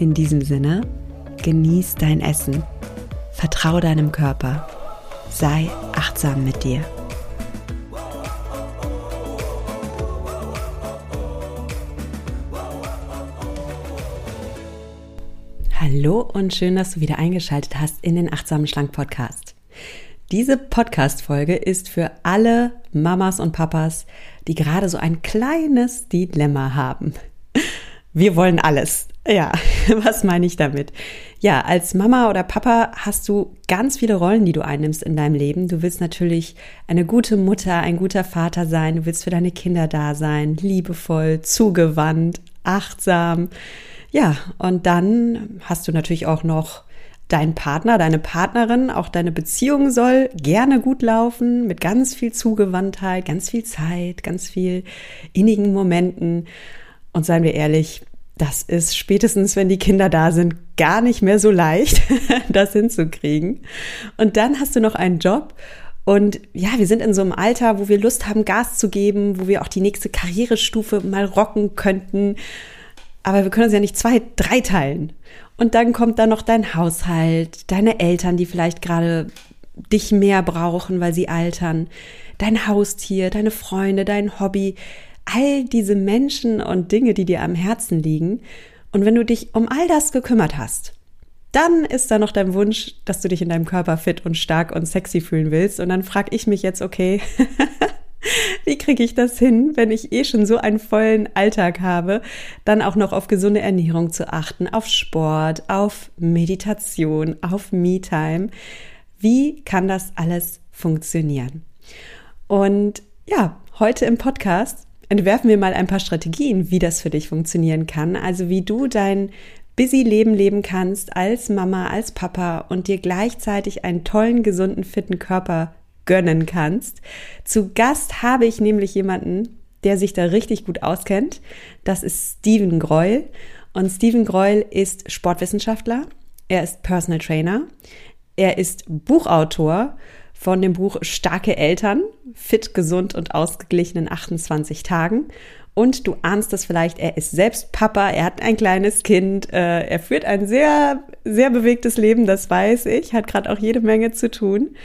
In diesem Sinne, genieß dein Essen, vertraue deinem Körper, sei achtsam mit dir. Hallo und schön, dass du wieder eingeschaltet hast in den Achtsamen Schlank Podcast. Diese Podcast-Folge ist für alle Mamas und Papas, die gerade so ein kleines Dilemma haben. Wir wollen alles. Ja, was meine ich damit? Ja, als Mama oder Papa hast du ganz viele Rollen, die du einnimmst in deinem Leben. Du willst natürlich eine gute Mutter, ein guter Vater sein. Du willst für deine Kinder da sein, liebevoll, zugewandt, achtsam. Ja, und dann hast du natürlich auch noch dein Partner, deine Partnerin, auch deine Beziehung soll gerne gut laufen, mit ganz viel Zugewandtheit, ganz viel Zeit, ganz viel innigen Momenten. Und seien wir ehrlich, das ist spätestens, wenn die Kinder da sind, gar nicht mehr so leicht, das hinzukriegen. Und dann hast du noch einen Job und ja, wir sind in so einem Alter, wo wir Lust haben, Gas zu geben, wo wir auch die nächste Karrierestufe mal rocken könnten. Aber wir können uns ja nicht zwei, drei teilen. Und dann kommt da noch dein Haushalt, deine Eltern, die vielleicht gerade dich mehr brauchen, weil sie altern, dein Haustier, deine Freunde, dein Hobby, all diese Menschen und Dinge, die dir am Herzen liegen. Und wenn du dich um all das gekümmert hast, dann ist da noch dein Wunsch, dass du dich in deinem Körper fit und stark und sexy fühlen willst. Und dann frage ich mich jetzt, okay, Wie kriege ich das hin, wenn ich eh schon so einen vollen Alltag habe, dann auch noch auf gesunde Ernährung zu achten, auf Sport, auf Meditation, auf Me-Time? Wie kann das alles funktionieren? Und ja, heute im Podcast entwerfen wir mal ein paar Strategien, wie das für dich funktionieren kann. Also wie du dein busy Leben leben kannst als Mama, als Papa und dir gleichzeitig einen tollen, gesunden, fitten Körper gönnen kannst. Zu Gast habe ich nämlich jemanden, der sich da richtig gut auskennt. Das ist Steven Greuel. Und Steven Greuel ist Sportwissenschaftler. Er ist Personal Trainer. Er ist Buchautor von dem Buch Starke Eltern, fit, gesund und ausgeglichen in 28 Tagen. Und du ahnst es vielleicht, er ist selbst Papa, er hat ein kleines Kind, äh, er führt ein sehr, sehr bewegtes Leben, das weiß ich, hat gerade auch jede Menge zu tun.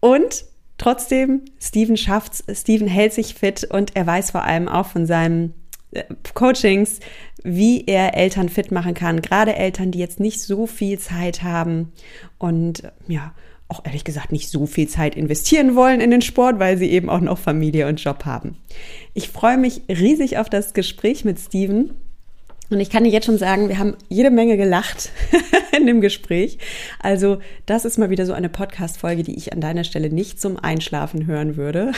Und trotzdem, Steven schafft's, Steven hält sich fit und er weiß vor allem auch von seinen äh, Coachings, wie er Eltern fit machen kann. Gerade Eltern, die jetzt nicht so viel Zeit haben und ja, auch ehrlich gesagt nicht so viel Zeit investieren wollen in den Sport, weil sie eben auch noch Familie und Job haben. Ich freue mich riesig auf das Gespräch mit Steven und ich kann dir jetzt schon sagen, wir haben jede Menge gelacht in dem Gespräch. Also das ist mal wieder so eine Podcast-Folge, die ich an deiner Stelle nicht zum Einschlafen hören würde.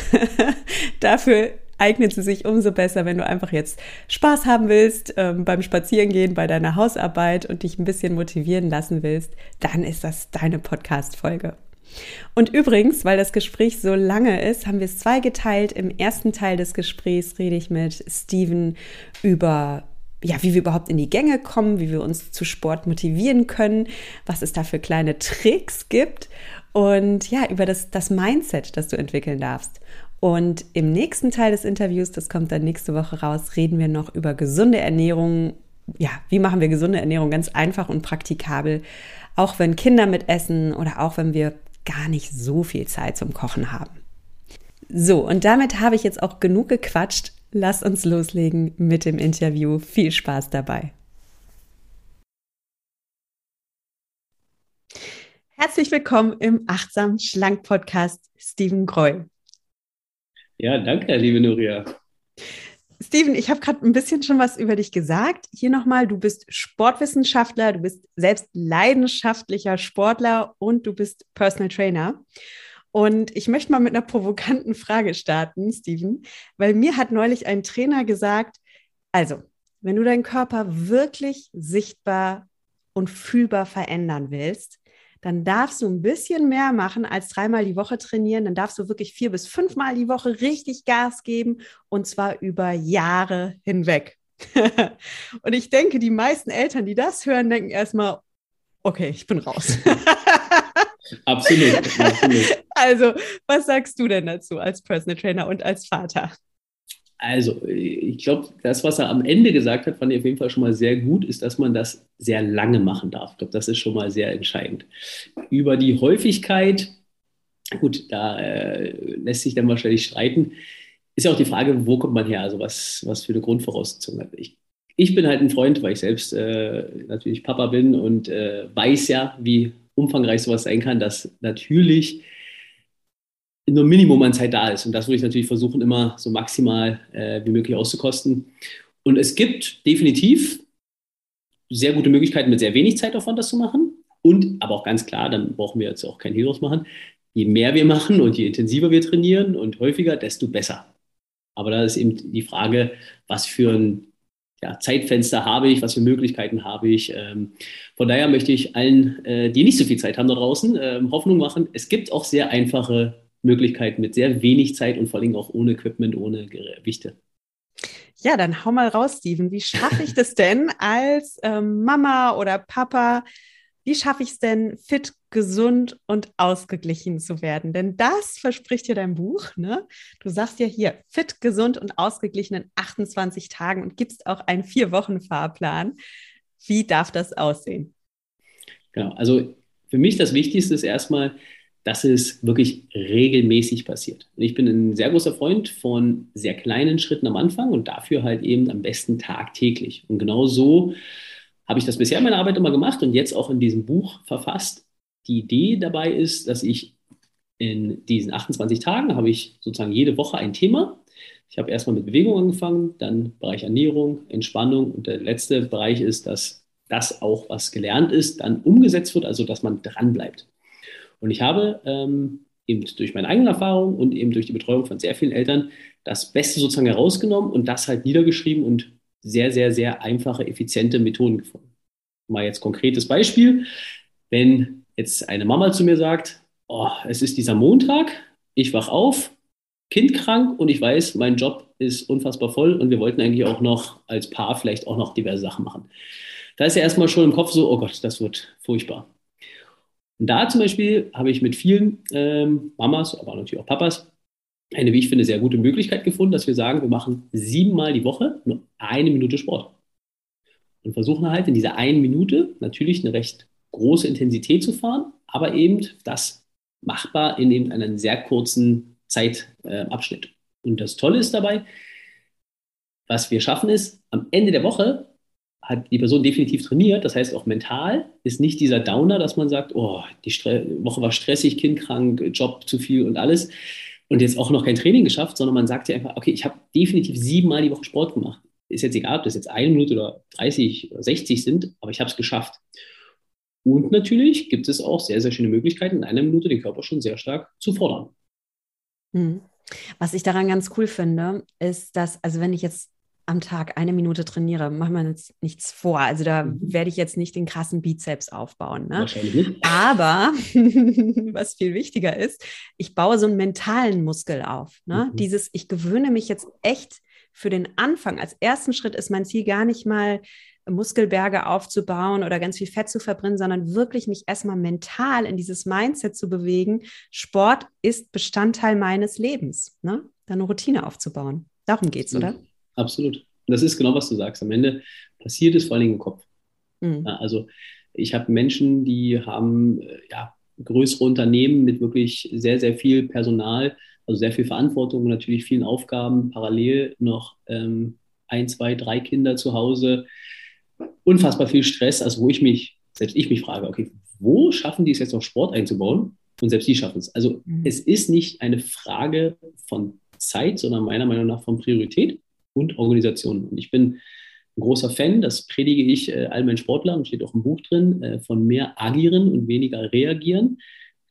Dafür eignet sie sich umso besser, wenn du einfach jetzt Spaß haben willst ähm, beim Spazierengehen, bei deiner Hausarbeit und dich ein bisschen motivieren lassen willst, dann ist das deine Podcast-Folge. Und übrigens, weil das Gespräch so lange ist, haben wir es zweigeteilt. Im ersten Teil des Gesprächs rede ich mit Steven über ja, wie wir überhaupt in die Gänge kommen, wie wir uns zu Sport motivieren können, was es da für kleine Tricks gibt und ja, über das, das Mindset, das du entwickeln darfst. Und im nächsten Teil des Interviews, das kommt dann nächste Woche raus, reden wir noch über gesunde Ernährung. Ja, wie machen wir gesunde Ernährung ganz einfach und praktikabel, auch wenn Kinder mitessen oder auch wenn wir gar nicht so viel Zeit zum Kochen haben. So, und damit habe ich jetzt auch genug gequatscht. Lass uns loslegen mit dem Interview. Viel Spaß dabei. Herzlich willkommen im Achtsam Schlank Podcast, Steven Greu. Ja, danke, liebe Nuria. Steven, ich habe gerade ein bisschen schon was über dich gesagt. Hier nochmal, du bist Sportwissenschaftler, du bist selbst leidenschaftlicher Sportler und du bist Personal Trainer. Und ich möchte mal mit einer provokanten Frage starten, Steven, weil mir hat neulich ein Trainer gesagt, also wenn du deinen Körper wirklich sichtbar und fühlbar verändern willst, dann darfst du ein bisschen mehr machen als dreimal die Woche trainieren. Dann darfst du wirklich vier bis fünfmal die Woche richtig Gas geben und zwar über Jahre hinweg. und ich denke, die meisten Eltern, die das hören, denken erstmal, okay, ich bin raus. absolut, absolut. Also, was sagst du denn dazu als Personal Trainer und als Vater? Also, ich glaube, das, was er am Ende gesagt hat, fand ich auf jeden Fall schon mal sehr gut, ist, dass man das sehr lange machen darf. Ich glaube, das ist schon mal sehr entscheidend. Über die Häufigkeit, gut, da äh, lässt sich dann wahrscheinlich streiten. Ist ja auch die Frage, wo kommt man her? Also, was, was für eine Grundvoraussetzung hat. Ich, ich bin halt ein Freund, weil ich selbst äh, natürlich Papa bin und äh, weiß ja, wie umfangreich sowas sein kann, dass natürlich nur Minimum an Zeit da ist. Und das würde ich natürlich versuchen, immer so maximal äh, wie möglich auszukosten. Und es gibt definitiv sehr gute Möglichkeiten, mit sehr wenig Zeitaufwand das zu machen. Und aber auch ganz klar, dann brauchen wir jetzt auch kein Heroes machen. Je mehr wir machen und je intensiver wir trainieren und häufiger, desto besser. Aber da ist eben die Frage, was für ein ja, Zeitfenster habe ich, was für Möglichkeiten habe ich. Ähm, von daher möchte ich allen, äh, die nicht so viel Zeit haben da draußen, äh, Hoffnung machen. Es gibt auch sehr einfache Möglichkeiten mit sehr wenig Zeit und vor allem auch ohne Equipment, ohne Gewichte. Ja, dann hau mal raus, Steven. Wie schaffe ich das denn als ähm, Mama oder Papa? Wie schaffe ich es denn, fit, gesund und ausgeglichen zu werden? Denn das verspricht ja dein Buch. Ne? Du sagst ja hier, fit, gesund und ausgeglichen in 28 Tagen und gibst auch einen Vier-Wochen-Fahrplan. Wie darf das aussehen? Genau, also für mich das Wichtigste ist erstmal, dass es wirklich regelmäßig passiert. Ich bin ein sehr großer Freund von sehr kleinen Schritten am Anfang und dafür halt eben am besten tagtäglich. Und genau so habe ich das bisher in meiner Arbeit immer gemacht und jetzt auch in diesem Buch verfasst. Die Idee dabei ist, dass ich in diesen 28 Tagen habe ich sozusagen jede Woche ein Thema. Ich habe erstmal mit Bewegung angefangen, dann Bereich Ernährung, Entspannung und der letzte Bereich ist, dass das auch, was gelernt ist, dann umgesetzt wird, also dass man dran bleibt. Und ich habe ähm, eben durch meine eigene Erfahrung und eben durch die Betreuung von sehr vielen Eltern das Beste sozusagen herausgenommen und das halt niedergeschrieben und sehr, sehr, sehr einfache, effiziente Methoden gefunden. Mal jetzt konkretes Beispiel. Wenn jetzt eine Mama zu mir sagt, oh, es ist dieser Montag, ich wach auf, Kind krank und ich weiß, mein Job ist unfassbar voll und wir wollten eigentlich auch noch als Paar vielleicht auch noch diverse Sachen machen. Da ist ja erstmal schon im Kopf so, oh Gott, das wird furchtbar. Und da zum Beispiel habe ich mit vielen ähm, Mamas, aber natürlich auch Papas, eine, wie ich finde, sehr gute Möglichkeit gefunden, dass wir sagen, wir machen siebenmal die Woche nur eine Minute Sport. Und versuchen halt in dieser einen Minute natürlich eine recht große Intensität zu fahren, aber eben das machbar in eben einem sehr kurzen Zeitabschnitt. Äh, und das Tolle ist dabei, was wir schaffen ist, am Ende der Woche hat die Person definitiv trainiert, das heißt auch mental, ist nicht dieser Downer, dass man sagt, oh, die Stre Woche war stressig, Kind krank, Job zu viel und alles und jetzt auch noch kein Training geschafft, sondern man sagt ja einfach, okay, ich habe definitiv siebenmal die Woche Sport gemacht. Ist jetzt egal, ob das jetzt eine Minute oder 30 oder 60 sind, aber ich habe es geschafft. Und natürlich gibt es auch sehr, sehr schöne Möglichkeiten, in einer Minute den Körper schon sehr stark zu fordern. Hm. Was ich daran ganz cool finde, ist, dass, also wenn ich jetzt am Tag eine Minute trainiere, machen wir uns nichts vor. Also da mhm. werde ich jetzt nicht den krassen Bizeps aufbauen. Ne? Wahrscheinlich nicht. Aber was viel wichtiger ist, ich baue so einen mentalen Muskel auf. Ne? Mhm. Dieses, ich gewöhne mich jetzt echt für den Anfang. Als ersten Schritt ist mein Ziel gar nicht mal Muskelberge aufzubauen oder ganz viel Fett zu verbrennen, sondern wirklich mich erstmal mental in dieses Mindset zu bewegen. Sport ist Bestandteil meines Lebens. Ne? Da eine Routine aufzubauen. Darum geht es, oder? Absolut. Und das ist genau, was du sagst. Am Ende passiert es vor allen Dingen im Kopf. Mhm. Also ich habe Menschen, die haben äh, ja, größere Unternehmen mit wirklich sehr, sehr viel Personal, also sehr viel Verantwortung und natürlich vielen Aufgaben, parallel noch ähm, ein, zwei, drei Kinder zu Hause, unfassbar viel Stress, also wo ich mich, selbst ich mich frage, okay, wo schaffen die es jetzt noch Sport einzubauen? Und selbst die schaffen es. Also mhm. es ist nicht eine Frage von Zeit, sondern meiner Meinung nach von Priorität und Organisationen. Und ich bin ein großer Fan, das predige ich äh, all meinen Sportlern, steht auch im Buch drin, äh, von mehr agieren und weniger reagieren.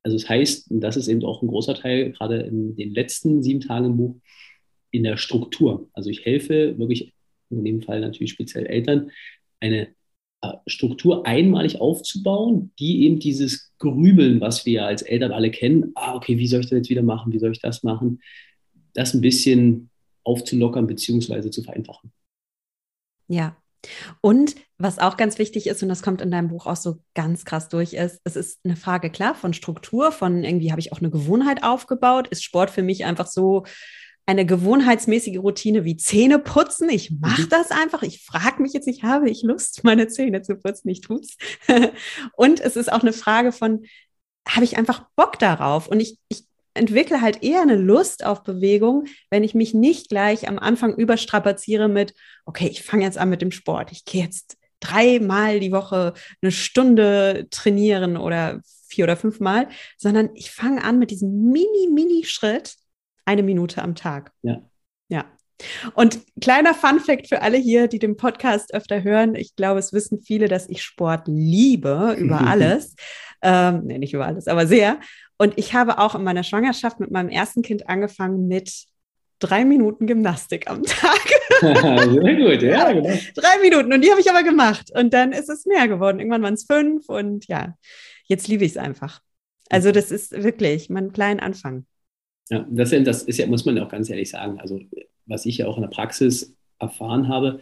Also das heißt, und das ist eben auch ein großer Teil, gerade in den letzten sieben Tagen im Buch, in der Struktur. Also ich helfe wirklich in dem Fall natürlich speziell Eltern, eine äh, Struktur einmalig aufzubauen, die eben dieses Grübeln, was wir als Eltern alle kennen, ah, okay, wie soll ich das jetzt wieder machen, wie soll ich das machen, das ein bisschen aufzulockern bzw. zu vereinfachen. Ja. Und was auch ganz wichtig ist, und das kommt in deinem Buch auch so ganz krass durch, ist, es ist eine Frage, klar, von Struktur, von irgendwie habe ich auch eine Gewohnheit aufgebaut. Ist Sport für mich einfach so eine gewohnheitsmäßige Routine wie Zähne putzen? Ich mache mhm. das einfach. Ich frage mich jetzt nicht, habe ich Lust, meine Zähne zu putzen? Ich tue es. und es ist auch eine Frage von, habe ich einfach Bock darauf? Und ich, ich entwickle halt eher eine Lust auf Bewegung, wenn ich mich nicht gleich am Anfang überstrapaziere mit, okay, ich fange jetzt an mit dem Sport. Ich gehe jetzt dreimal die Woche eine Stunde trainieren oder vier oder fünfmal, sondern ich fange an mit diesem mini, mini Schritt, eine Minute am Tag. Ja. Ja. Und kleiner Fun Fact für alle hier, die den Podcast öfter hören. Ich glaube, es wissen viele, dass ich Sport liebe über alles. ähm, nee, nicht über alles, aber sehr. Und ich habe auch in meiner Schwangerschaft mit meinem ersten Kind angefangen mit drei Minuten Gymnastik am Tag. Sehr gut, ja, genau. Drei Minuten und die habe ich aber gemacht. Und dann ist es mehr geworden. Irgendwann waren es fünf und ja, jetzt liebe ich es einfach. Also das ist wirklich mein kleiner Anfang. Ja, das, das ist ja, muss man ja auch ganz ehrlich sagen. Also was ich ja auch in der Praxis erfahren habe,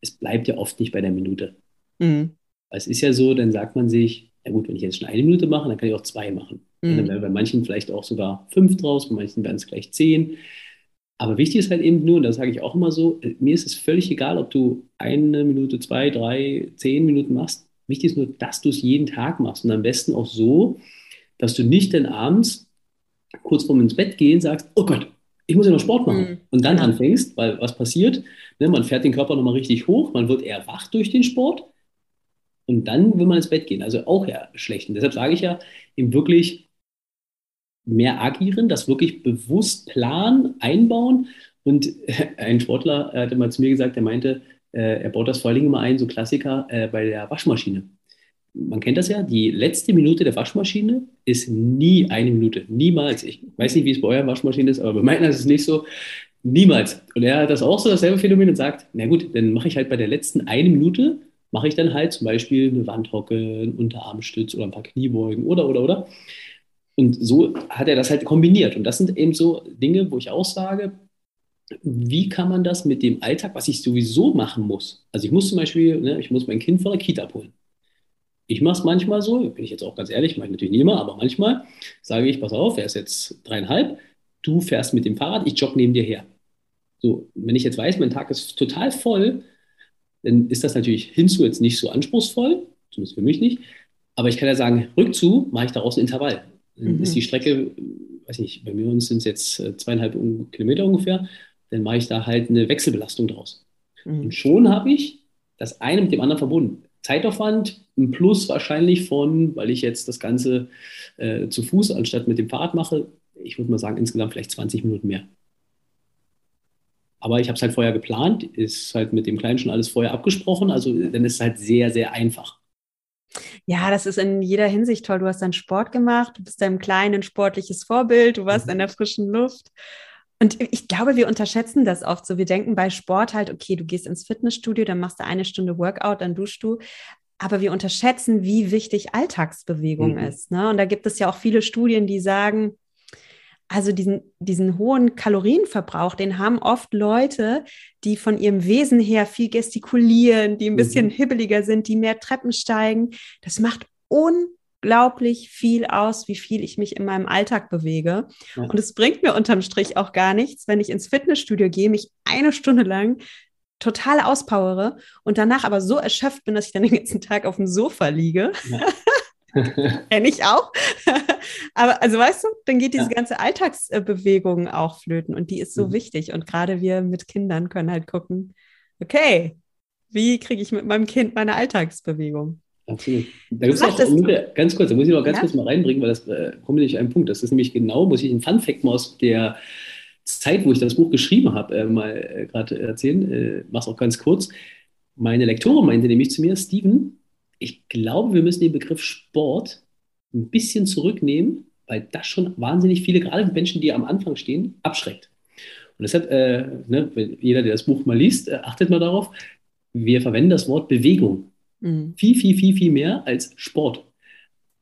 es bleibt ja oft nicht bei der Minute. Mhm. Es ist ja so, dann sagt man sich, ja gut, wenn ich jetzt schon eine Minute mache, dann kann ich auch zwei machen. Mhm. Dann wäre bei manchen vielleicht auch sogar fünf draus, bei manchen werden es gleich zehn. Aber wichtig ist halt eben nur, und das sage ich auch immer so, mir ist es völlig egal, ob du eine Minute, zwei, drei, zehn Minuten machst. Wichtig ist nur, dass du es jeden Tag machst und am besten auch so, dass du nicht dann abends kurz vorm ins Bett gehen sagst, oh Gott, ich muss ja noch Sport machen. Mhm. Und dann anfängst, weil was passiert? Ne, man fährt den Körper nochmal richtig hoch, man wird eher wach durch den Sport und dann will man ins Bett gehen. Also auch ja schlecht. Und deshalb sage ich ja, eben wirklich mehr agieren, das wirklich bewusst planen, einbauen. Und ein Sportler hat immer zu mir gesagt, er meinte, äh, er baut das vor allen Dingen immer ein, so Klassiker äh, bei der Waschmaschine. Man kennt das ja, die letzte Minute der Waschmaschine ist nie eine Minute. Niemals. Ich weiß nicht, wie es bei eurer Waschmaschine ist, aber bei meiner ist es nicht so. Niemals. Und er hat das auch so dasselbe Phänomen und sagt, na gut, dann mache ich halt bei der letzten eine Minute, mache ich dann halt zum Beispiel eine Wandhocke, einen Unterarmstütz oder ein paar Kniebeugen oder, oder, oder. Und so hat er das halt kombiniert. Und das sind eben so Dinge, wo ich auch sage, wie kann man das mit dem Alltag, was ich sowieso machen muss? Also ich muss zum Beispiel, ne, ich muss mein Kind von der Kita abholen. Ich mache es manchmal so, bin ich jetzt auch ganz ehrlich, mache ich natürlich nicht immer, aber manchmal sage ich, pass auf, er ist jetzt dreieinhalb, du fährst mit dem Fahrrad, ich jogge neben dir her. So, wenn ich jetzt weiß, mein Tag ist total voll, dann ist das natürlich hinzu jetzt nicht so anspruchsvoll, zumindest für mich nicht. Aber ich kann ja sagen, rückzu mache ich daraus ein Intervall. Dann mhm. ist die Strecke, weiß nicht, bei mir sind es jetzt äh, zweieinhalb Kilometer ungefähr, dann mache ich da halt eine Wechselbelastung draus. Mhm. Und schon habe ich das eine mit dem anderen verbunden. Zeitaufwand, ein Plus wahrscheinlich von, weil ich jetzt das Ganze äh, zu Fuß anstatt mit dem Fahrrad mache, ich würde mal sagen, insgesamt vielleicht 20 Minuten mehr. Aber ich habe es halt vorher geplant, ist halt mit dem Kleinen schon alles vorher abgesprochen, also dann ist es halt sehr, sehr einfach. Ja, das ist in jeder Hinsicht toll. Du hast deinen Sport gemacht, du bist deinem Kleinen ein sportliches Vorbild, du warst mhm. in der frischen Luft. Und ich glaube, wir unterschätzen das oft so. Wir denken bei Sport halt, okay, du gehst ins Fitnessstudio, dann machst du eine Stunde Workout, dann duschst du. Aber wir unterschätzen, wie wichtig Alltagsbewegung mhm. ist. Ne? Und da gibt es ja auch viele Studien, die sagen, also diesen, diesen hohen Kalorienverbrauch, den haben oft Leute, die von ihrem Wesen her viel gestikulieren, die ein bisschen mhm. hibbeliger sind, die mehr Treppen steigen. Das macht unglaublich viel aus, wie viel ich mich in meinem Alltag bewege. Ja. Und es bringt mir unterm Strich auch gar nichts, wenn ich ins Fitnessstudio gehe, mich eine Stunde lang total auspowere und danach aber so erschöpft bin, dass ich dann den ganzen Tag auf dem Sofa liege. Ja. Kenne ich auch. Aber also weißt du, dann geht diese ja. ganze Alltagsbewegung auch flöten und die ist so mhm. wichtig. Und gerade wir mit Kindern können halt gucken, okay, wie kriege ich mit meinem Kind meine Alltagsbewegung? Absolut. Da gibt es auch, ganz kurz, da muss ich noch ganz ja? kurz mal reinbringen, weil das äh, kommt nicht ein Punkt. Das ist nämlich genau, muss ich einen Fun-Fact mal aus der Zeit, wo ich das Buch geschrieben habe, äh, mal äh, gerade erzählen. Äh, mach's auch ganz kurz. Meine Lektorin meinte nämlich zu mir, Steven, ich glaube, wir müssen den Begriff Sport ein bisschen zurücknehmen, weil das schon wahnsinnig viele, gerade Menschen, die am Anfang stehen, abschreckt. Und Und deshalb, äh, ne, jeder, der das Buch mal liest, äh, achtet mal darauf, wir verwenden das Wort Bewegung mhm. viel, viel, viel, viel mehr als Sport.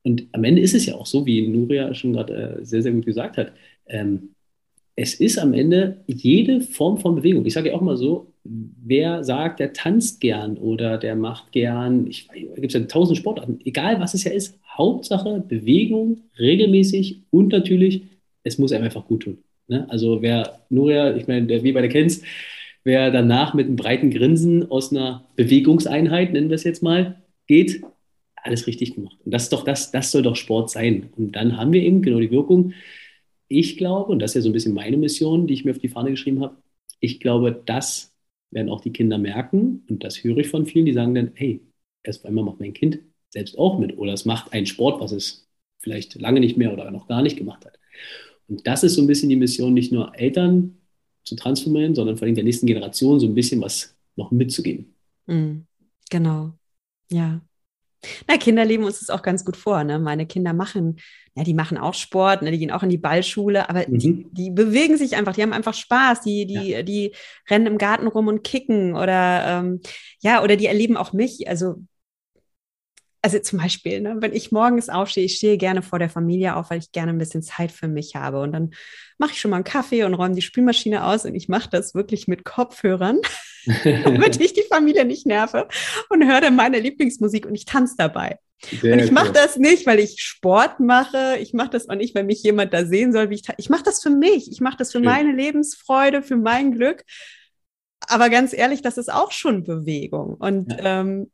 Und am Ende ist es ja auch so, wie Nuria schon gerade äh, sehr, sehr gut gesagt hat. Ähm, es ist am Ende jede Form von Bewegung. Ich sage ja auch mal so, wer sagt, der tanzt gern oder der macht gern, ich, da gibt es ja tausend Sportarten, egal was es ja ist, Hauptsache Bewegung, regelmäßig und natürlich, es muss einem einfach gut tun. Ne? Also wer Nuria, ich meine, der, wie bei der kennst, wer danach mit einem breiten Grinsen aus einer Bewegungseinheit, nennen wir es jetzt mal, geht, alles richtig gemacht. Und das doch das, das soll doch Sport sein. Und dann haben wir eben genau die Wirkung. Ich glaube, und das ist ja so ein bisschen meine Mission, die ich mir auf die Fahne geschrieben habe, ich glaube, das werden auch die Kinder merken. Und das höre ich von vielen, die sagen dann, hey, erst einmal macht mein Kind selbst auch mit. Oder es macht einen Sport, was es vielleicht lange nicht mehr oder noch gar nicht gemacht hat. Und das ist so ein bisschen die Mission, nicht nur Eltern zu transformieren, sondern vor allem der nächsten Generation so ein bisschen was noch mitzugeben. Mm, genau. Ja. Na, Kinder leben uns das auch ganz gut vor. Ne? Meine Kinder machen, ja, die machen auch Sport, ne? die gehen auch in die Ballschule, aber mhm. die, die, bewegen sich einfach, die haben einfach Spaß, die, die, ja. die rennen im Garten rum und kicken oder ähm, ja, oder die erleben auch mich. Also also zum Beispiel, ne, wenn ich morgens aufstehe, ich stehe gerne vor der Familie auf, weil ich gerne ein bisschen Zeit für mich habe. Und dann mache ich schon mal einen Kaffee und räume die Spülmaschine aus und ich mache das wirklich mit Kopfhörern, damit ich die Familie nicht nerve und höre dann meine Lieblingsmusik und ich tanze dabei. Sehr und ich mache das nicht, weil ich Sport mache. Ich mache das auch nicht, weil mich jemand da sehen soll, wie ich. Ich mache das für mich. Ich mache das für Schön. meine Lebensfreude, für mein Glück. Aber ganz ehrlich, das ist auch schon Bewegung. Und ja, ähm,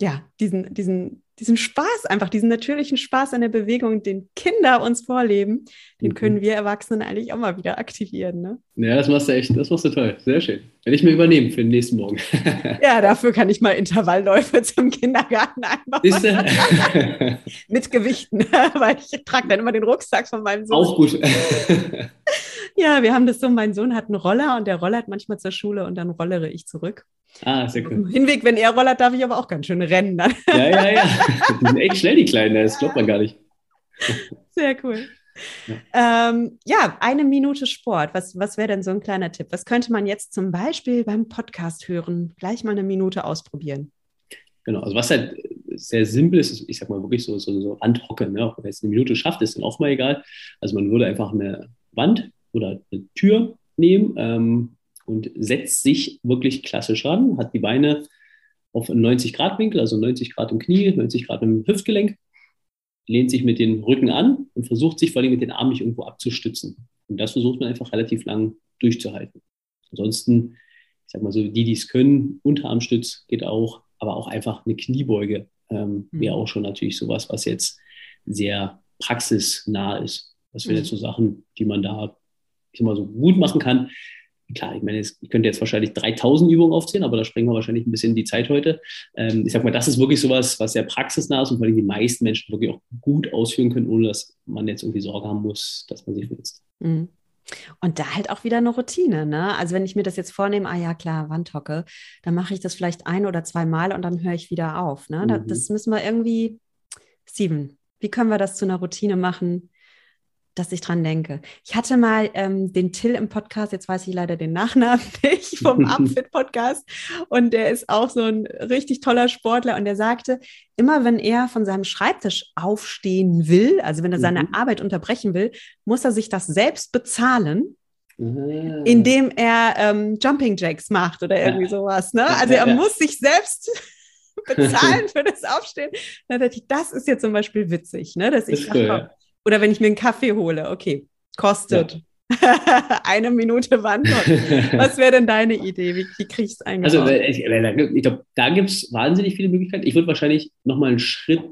ja diesen, diesen diesen Spaß, einfach diesen natürlichen Spaß an der Bewegung, den Kinder uns vorleben, den mhm. können wir Erwachsenen eigentlich auch mal wieder aktivieren. Ne? Ja, das machst du echt, das machst du toll. Sehr schön. Werde ich mir übernehmen für den nächsten Morgen. ja, dafür kann ich mal Intervallläufe zum Kindergarten einbauen. Mit Gewichten, weil ich trage dann immer den Rucksack von meinem Sohn. Auch gut. Ja, wir haben das so, mein Sohn hat einen Roller und der rollert manchmal zur Schule und dann rollere ich zurück. Ah, sehr cool. Hinweg, wenn er rollert, darf ich aber auch ganz schön rennen. Dann. Ja, ja, ja. Die sind echt schnell, die Kleinen, das glaubt man gar nicht. Sehr cool. Ja, ähm, ja eine Minute Sport. Was, was wäre denn so ein kleiner Tipp? Was könnte man jetzt zum Beispiel beim Podcast hören? Gleich mal eine Minute ausprobieren. Genau, also was halt sehr simpel ist, ich sag mal wirklich so, so, so Wandhocke. Ne? Ob man jetzt eine Minute schafft, ist dann auch mal egal. Also man würde einfach eine Wand oder eine Tür nehmen, ähm, und setzt sich wirklich klassisch ran, hat die Beine auf 90 Grad Winkel, also 90 Grad im Knie, 90 Grad im Hüftgelenk, lehnt sich mit den Rücken an und versucht sich vor allem mit den Armen nicht irgendwo abzustützen. Und das versucht man einfach relativ lang durchzuhalten. Ansonsten, ich sag mal so, die, die es können, Unterarmstütz geht auch, aber auch einfach eine Kniebeuge ähm, mhm. wäre auch schon natürlich sowas, was jetzt sehr praxisnah ist. Das wären mhm. jetzt so Sachen, die man da, ich mal, so gut machen kann klar, ich meine, ich könnte jetzt wahrscheinlich 3000 Übungen aufzählen, aber da sprengen wir wahrscheinlich ein bisschen die Zeit heute. Ähm, ich sag mal, das ist wirklich sowas, was sehr praxisnah ist und vor allem die meisten Menschen wirklich auch gut ausführen können, ohne dass man jetzt irgendwie Sorge haben muss, dass man sich verletzt. Mhm. Und da halt auch wieder eine Routine, ne? Also wenn ich mir das jetzt vornehme, ah ja, klar, Wandhocke, dann mache ich das vielleicht ein oder zwei Mal und dann höre ich wieder auf. Ne? Mhm. Das müssen wir irgendwie, Steven, wie können wir das zu einer Routine machen, dass ich dran denke. Ich hatte mal ähm, den Till im Podcast, jetzt weiß ich leider den Nachnamen nicht, vom Upfit-Podcast. Und der ist auch so ein richtig toller Sportler. Und der sagte, immer wenn er von seinem Schreibtisch aufstehen will, also wenn er seine mhm. Arbeit unterbrechen will, muss er sich das selbst bezahlen. Mhm. Indem er ähm, Jumping Jacks macht oder irgendwie ja. sowas. Ne? Also er ja. muss sich selbst bezahlen für das Aufstehen. Das ist ja zum Beispiel witzig, ne? dass ich cool, ja. Oder wenn ich mir einen Kaffee hole, okay, kostet. Ja. eine Minute Wandern. Was wäre denn deine Idee? Wie, wie kriege ich es eigentlich? Also, ich, ich glaube, da gibt es wahnsinnig viele Möglichkeiten. Ich würde wahrscheinlich nochmal einen Schritt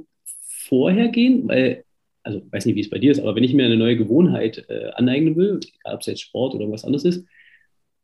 vorher gehen, weil, also, ich weiß nicht, wie es bei dir ist, aber wenn ich mir eine neue Gewohnheit äh, aneignen will, egal ob es jetzt Sport oder irgendwas anderes ist,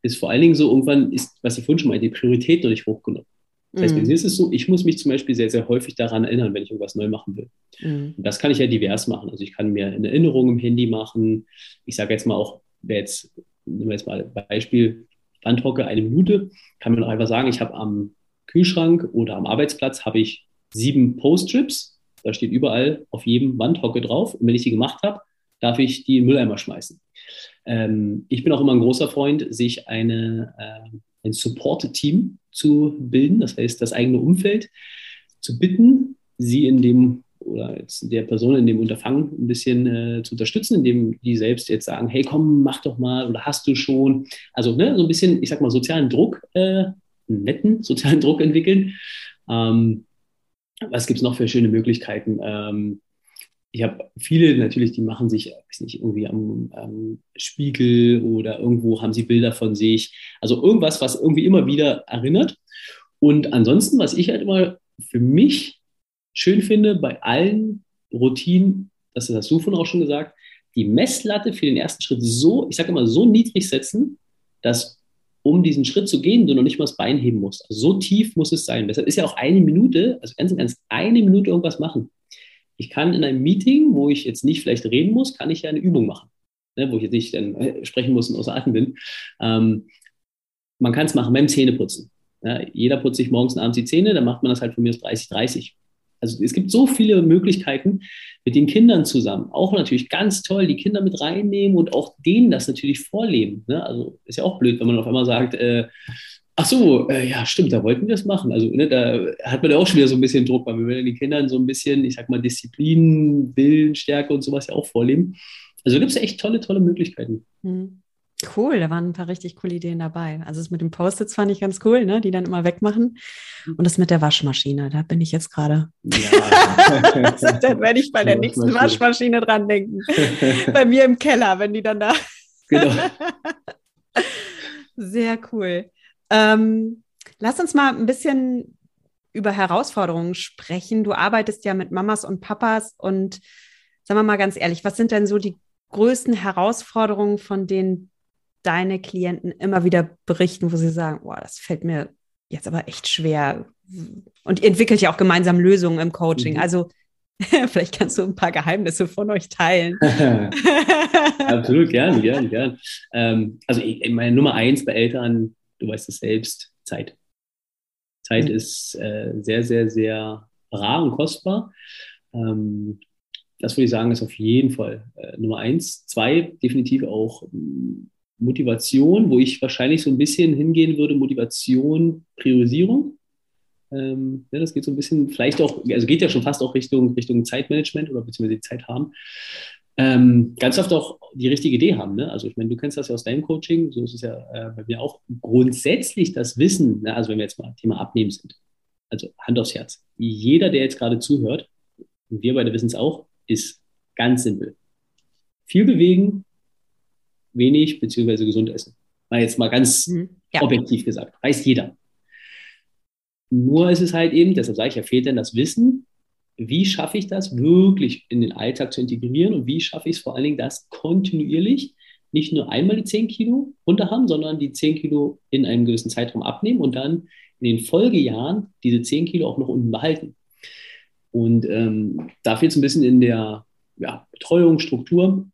ist vor allen Dingen so, irgendwann ist, was ich vorhin schon mal, die Priorität noch nicht hoch genug. Das heißt, bei mhm. mir ist es so, ich muss mich zum Beispiel sehr, sehr häufig daran erinnern, wenn ich irgendwas neu machen will. Mhm. Und das kann ich ja divers machen. Also ich kann mir eine Erinnerung im Handy machen. Ich sage jetzt mal auch, wer jetzt, nehmen wir jetzt mal Beispiel, Wandhocke eine Minute, kann man auch einfach sagen, ich habe am Kühlschrank oder am Arbeitsplatz habe ich sieben Post-Trips. Da steht überall auf jedem Wandhocke drauf. Und wenn ich die gemacht habe, darf ich die in den Mülleimer schmeißen. Ähm, ich bin auch immer ein großer Freund, sich eine, äh, ein Support-Team zu bilden, das heißt, das eigene Umfeld zu bitten, sie in dem oder jetzt der Person in dem Unterfangen ein bisschen äh, zu unterstützen, indem die selbst jetzt sagen, hey komm, mach doch mal oder hast du schon. Also ne, so ein bisschen, ich sag mal, sozialen Druck, äh, netten sozialen Druck entwickeln. Ähm, was gibt es noch für schöne Möglichkeiten? Ähm, ich habe viele natürlich, die machen sich, weiß nicht, irgendwie am, am, Spiegel oder irgendwo haben sie Bilder von sich. Also irgendwas, was irgendwie immer wieder erinnert. Und ansonsten, was ich halt immer für mich schön finde bei allen Routinen, das hast du von auch schon gesagt, die Messlatte für den ersten Schritt so, ich sage immer, so niedrig setzen, dass um diesen Schritt zu gehen, du noch nicht mal das Bein heben musst. Also so tief muss es sein. Deshalb ist ja auch eine Minute, also ganz, ganz eine Minute irgendwas machen. Ich kann in einem Meeting, wo ich jetzt nicht vielleicht reden muss, kann ich ja eine Übung machen, ne, wo ich jetzt nicht dann äh, sprechen muss und außer Atem bin. Ähm, man kann es machen beim Zähneputzen. Ja, jeder putzt sich morgens und abends die Zähne, dann macht man das halt von mir aus 30, 30. Also es gibt so viele Möglichkeiten mit den Kindern zusammen. Auch natürlich ganz toll, die Kinder mit reinnehmen und auch denen das natürlich vorleben. Ne? Also ist ja auch blöd, wenn man auf einmal sagt, äh, ach so, äh, ja stimmt, da wollten wir es machen. Also ne, da hat man ja auch schon wieder so ein bisschen Druck, weil wir wollen den Kindern so ein bisschen, ich sag mal, Disziplin, Willen, Stärke und sowas ja auch vorleben. Also gibt es echt tolle, tolle Möglichkeiten. Mhm. Cool, da waren ein paar richtig coole Ideen dabei. Also das mit den Post-its fand ich ganz cool, ne? die dann immer wegmachen. Mhm. Und das mit der Waschmaschine, da bin ich jetzt gerade. Ja. dann werde ich bei der nächsten Waschmaschine dran denken. bei mir im Keller, wenn die dann da. genau. Sehr cool. Ähm, lass uns mal ein bisschen über Herausforderungen sprechen. Du arbeitest ja mit Mamas und Papas und sagen wir mal ganz ehrlich, was sind denn so die größten Herausforderungen, von denen deine Klienten immer wieder berichten, wo sie sagen, boah, das fällt mir jetzt aber echt schwer. Und ihr entwickelt ja auch gemeinsam Lösungen im Coaching. Mhm. Also vielleicht kannst du ein paar Geheimnisse von euch teilen. Absolut, gern, gern, gern. Ähm, also ich, meine Nummer eins bei Eltern, du weißt es selbst, Zeit. Zeit mhm. ist äh, sehr, sehr, sehr rar und kostbar. Ähm, das würde ich sagen, ist auf jeden Fall äh, Nummer eins. Zwei, definitiv auch Motivation, wo ich wahrscheinlich so ein bisschen hingehen würde, Motivation, Priorisierung. Ähm, ja, das geht so ein bisschen, vielleicht auch, also geht ja schon fast auch Richtung, Richtung Zeitmanagement oder beziehungsweise die Zeit haben. Ähm, ganz oft auch die richtige Idee haben. Ne? Also ich meine, du kennst das ja aus deinem Coaching, so ist es ja äh, bei mir auch. Grundsätzlich das Wissen, ne? also wenn wir jetzt mal Thema Abnehmen sind, also Hand aufs Herz. Jeder, der jetzt gerade zuhört, und wir beide wissen es auch, ist ganz simpel. Viel bewegen, wenig beziehungsweise gesund essen. Mal jetzt mal ganz mhm. ja. objektiv gesagt. Weiß jeder. Nur ist es halt eben, deshalb sage ich ja, fehlt denn das Wissen, wie schaffe ich das wirklich in den Alltag zu integrieren und wie schaffe ich es vor allen Dingen, das kontinuierlich nicht nur einmal die 10 Kilo runter haben, sondern die 10 Kilo in einem gewissen Zeitraum abnehmen und dann in den Folgejahren diese 10 Kilo auch noch unten behalten. Und ähm, da fehlt es ein bisschen in der ja, Betreuung, Struktur.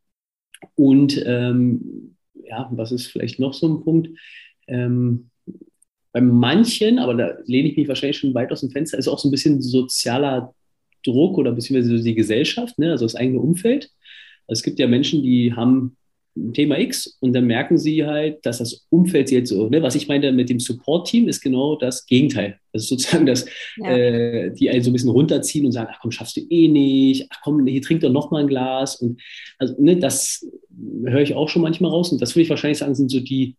Und ähm, ja, was ist vielleicht noch so ein Punkt? Ähm, bei manchen, aber da lehne ich mich wahrscheinlich schon weit aus dem Fenster, ist auch so ein bisschen sozialer Druck oder beziehungsweise die Gesellschaft, ne, also das eigene Umfeld. Also es gibt ja Menschen, die haben Thema X und dann merken sie halt, dass das Umfeld jetzt so, ne, was ich meine mit dem Support-Team ist genau das Gegenteil. Also sozusagen, dass ja. äh, die einen so ein bisschen runterziehen und sagen, ach komm, schaffst du eh nicht, ach komm, hier trink doch noch mal ein Glas und also ne, das höre ich auch schon manchmal raus und das würde ich wahrscheinlich sagen, sind so die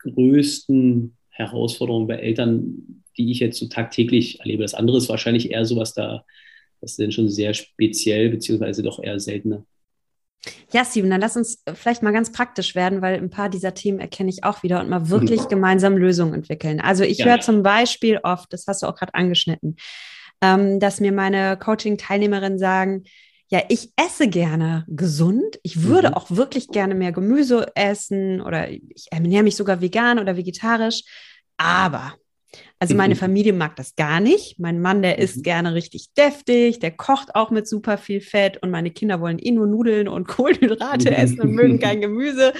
größten Herausforderungen bei Eltern, die ich jetzt so tagtäglich erlebe. Das andere ist wahrscheinlich eher sowas da, das ist dann schon sehr speziell beziehungsweise doch eher seltener. Ja, Steven, dann lass uns vielleicht mal ganz praktisch werden, weil ein paar dieser Themen erkenne ich auch wieder und mal wirklich mhm. gemeinsam Lösungen entwickeln. Also ich ja. höre zum Beispiel oft, das hast du auch gerade angeschnitten, ähm, dass mir meine Coaching-Teilnehmerinnen sagen, ja, ich esse gerne gesund. Ich würde mhm. auch wirklich gerne mehr Gemüse essen oder ich ernähre mich sogar vegan oder vegetarisch. Aber also meine mhm. Familie mag das gar nicht. Mein Mann, der isst mhm. gerne richtig deftig, der kocht auch mit super viel Fett und meine Kinder wollen eh nur Nudeln und Kohlenhydrate essen und mögen kein Gemüse.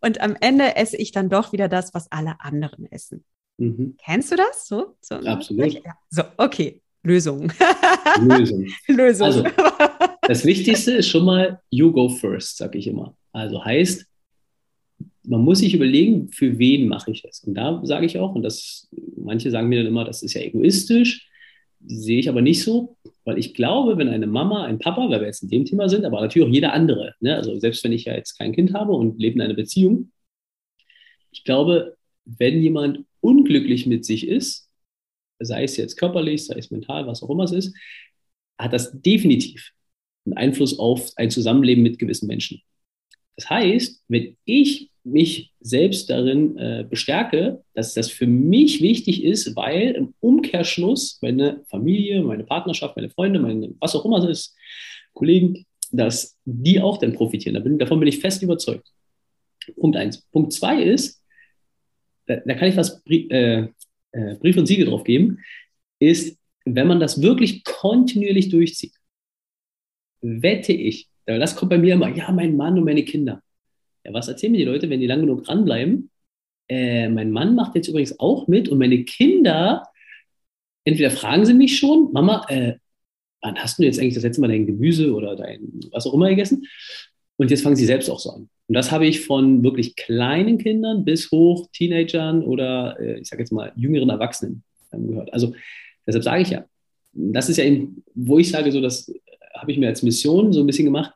Und am Ende esse ich dann doch wieder das, was alle anderen essen. Mhm. Kennst du das? So, so Absolut. Ja. So, okay. Lösung. Lösung. Lösung. Also, das Wichtigste ist schon mal, you go first, sage ich immer. Also heißt, man muss sich überlegen, für wen mache ich es. Und da sage ich auch, und das, manche sagen mir dann immer, das ist ja egoistisch, sehe ich aber nicht so, weil ich glaube, wenn eine Mama, ein Papa, weil wir jetzt in dem Thema sind, aber natürlich auch jeder andere, ne? also selbst wenn ich ja jetzt kein Kind habe und lebe in einer Beziehung, ich glaube, wenn jemand unglücklich mit sich ist, sei es jetzt körperlich, sei es mental, was auch immer es ist, hat das definitiv einen Einfluss auf ein Zusammenleben mit gewissen Menschen. Das heißt, wenn ich mich selbst darin äh, bestärke, dass das für mich wichtig ist, weil im Umkehrschluss meine Familie, meine Partnerschaft, meine Freunde, meine, was auch immer es ist, Kollegen, dass die auch dann profitieren. davon bin ich fest überzeugt. Punkt eins. Punkt zwei ist, da, da kann ich was äh, äh, Brief und Siegel drauf geben, ist, wenn man das wirklich kontinuierlich durchzieht, wette ich, das kommt bei mir immer, ja, mein Mann und meine Kinder. Ja, was erzählen mir die Leute, wenn die lang genug dranbleiben? Äh, mein Mann macht jetzt übrigens auch mit und meine Kinder, entweder fragen sie mich schon, Mama, äh, wann hast du jetzt eigentlich das letzte Mal dein Gemüse oder dein was auch immer gegessen? Und jetzt fangen sie selbst auch so an. Und das habe ich von wirklich kleinen Kindern bis hoch Teenagern oder äh, ich sage jetzt mal jüngeren Erwachsenen gehört. Also deshalb sage ich ja, das ist ja eben, wo ich sage, so das habe ich mir als Mission so ein bisschen gemacht,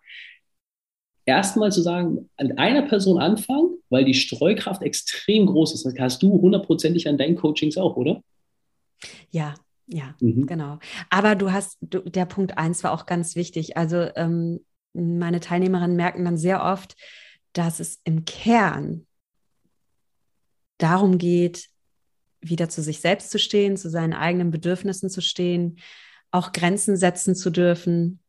erstmal zu sagen, an einer Person anfangen, weil die Streukraft extrem groß ist. Das hast du hundertprozentig an deinen Coachings auch, oder? Ja, ja, mhm. genau. Aber du hast, du, der Punkt eins war auch ganz wichtig. Also ähm, meine Teilnehmerinnen merken dann sehr oft, dass es im Kern darum geht, wieder zu sich selbst zu stehen, zu seinen eigenen Bedürfnissen zu stehen, auch Grenzen setzen zu dürfen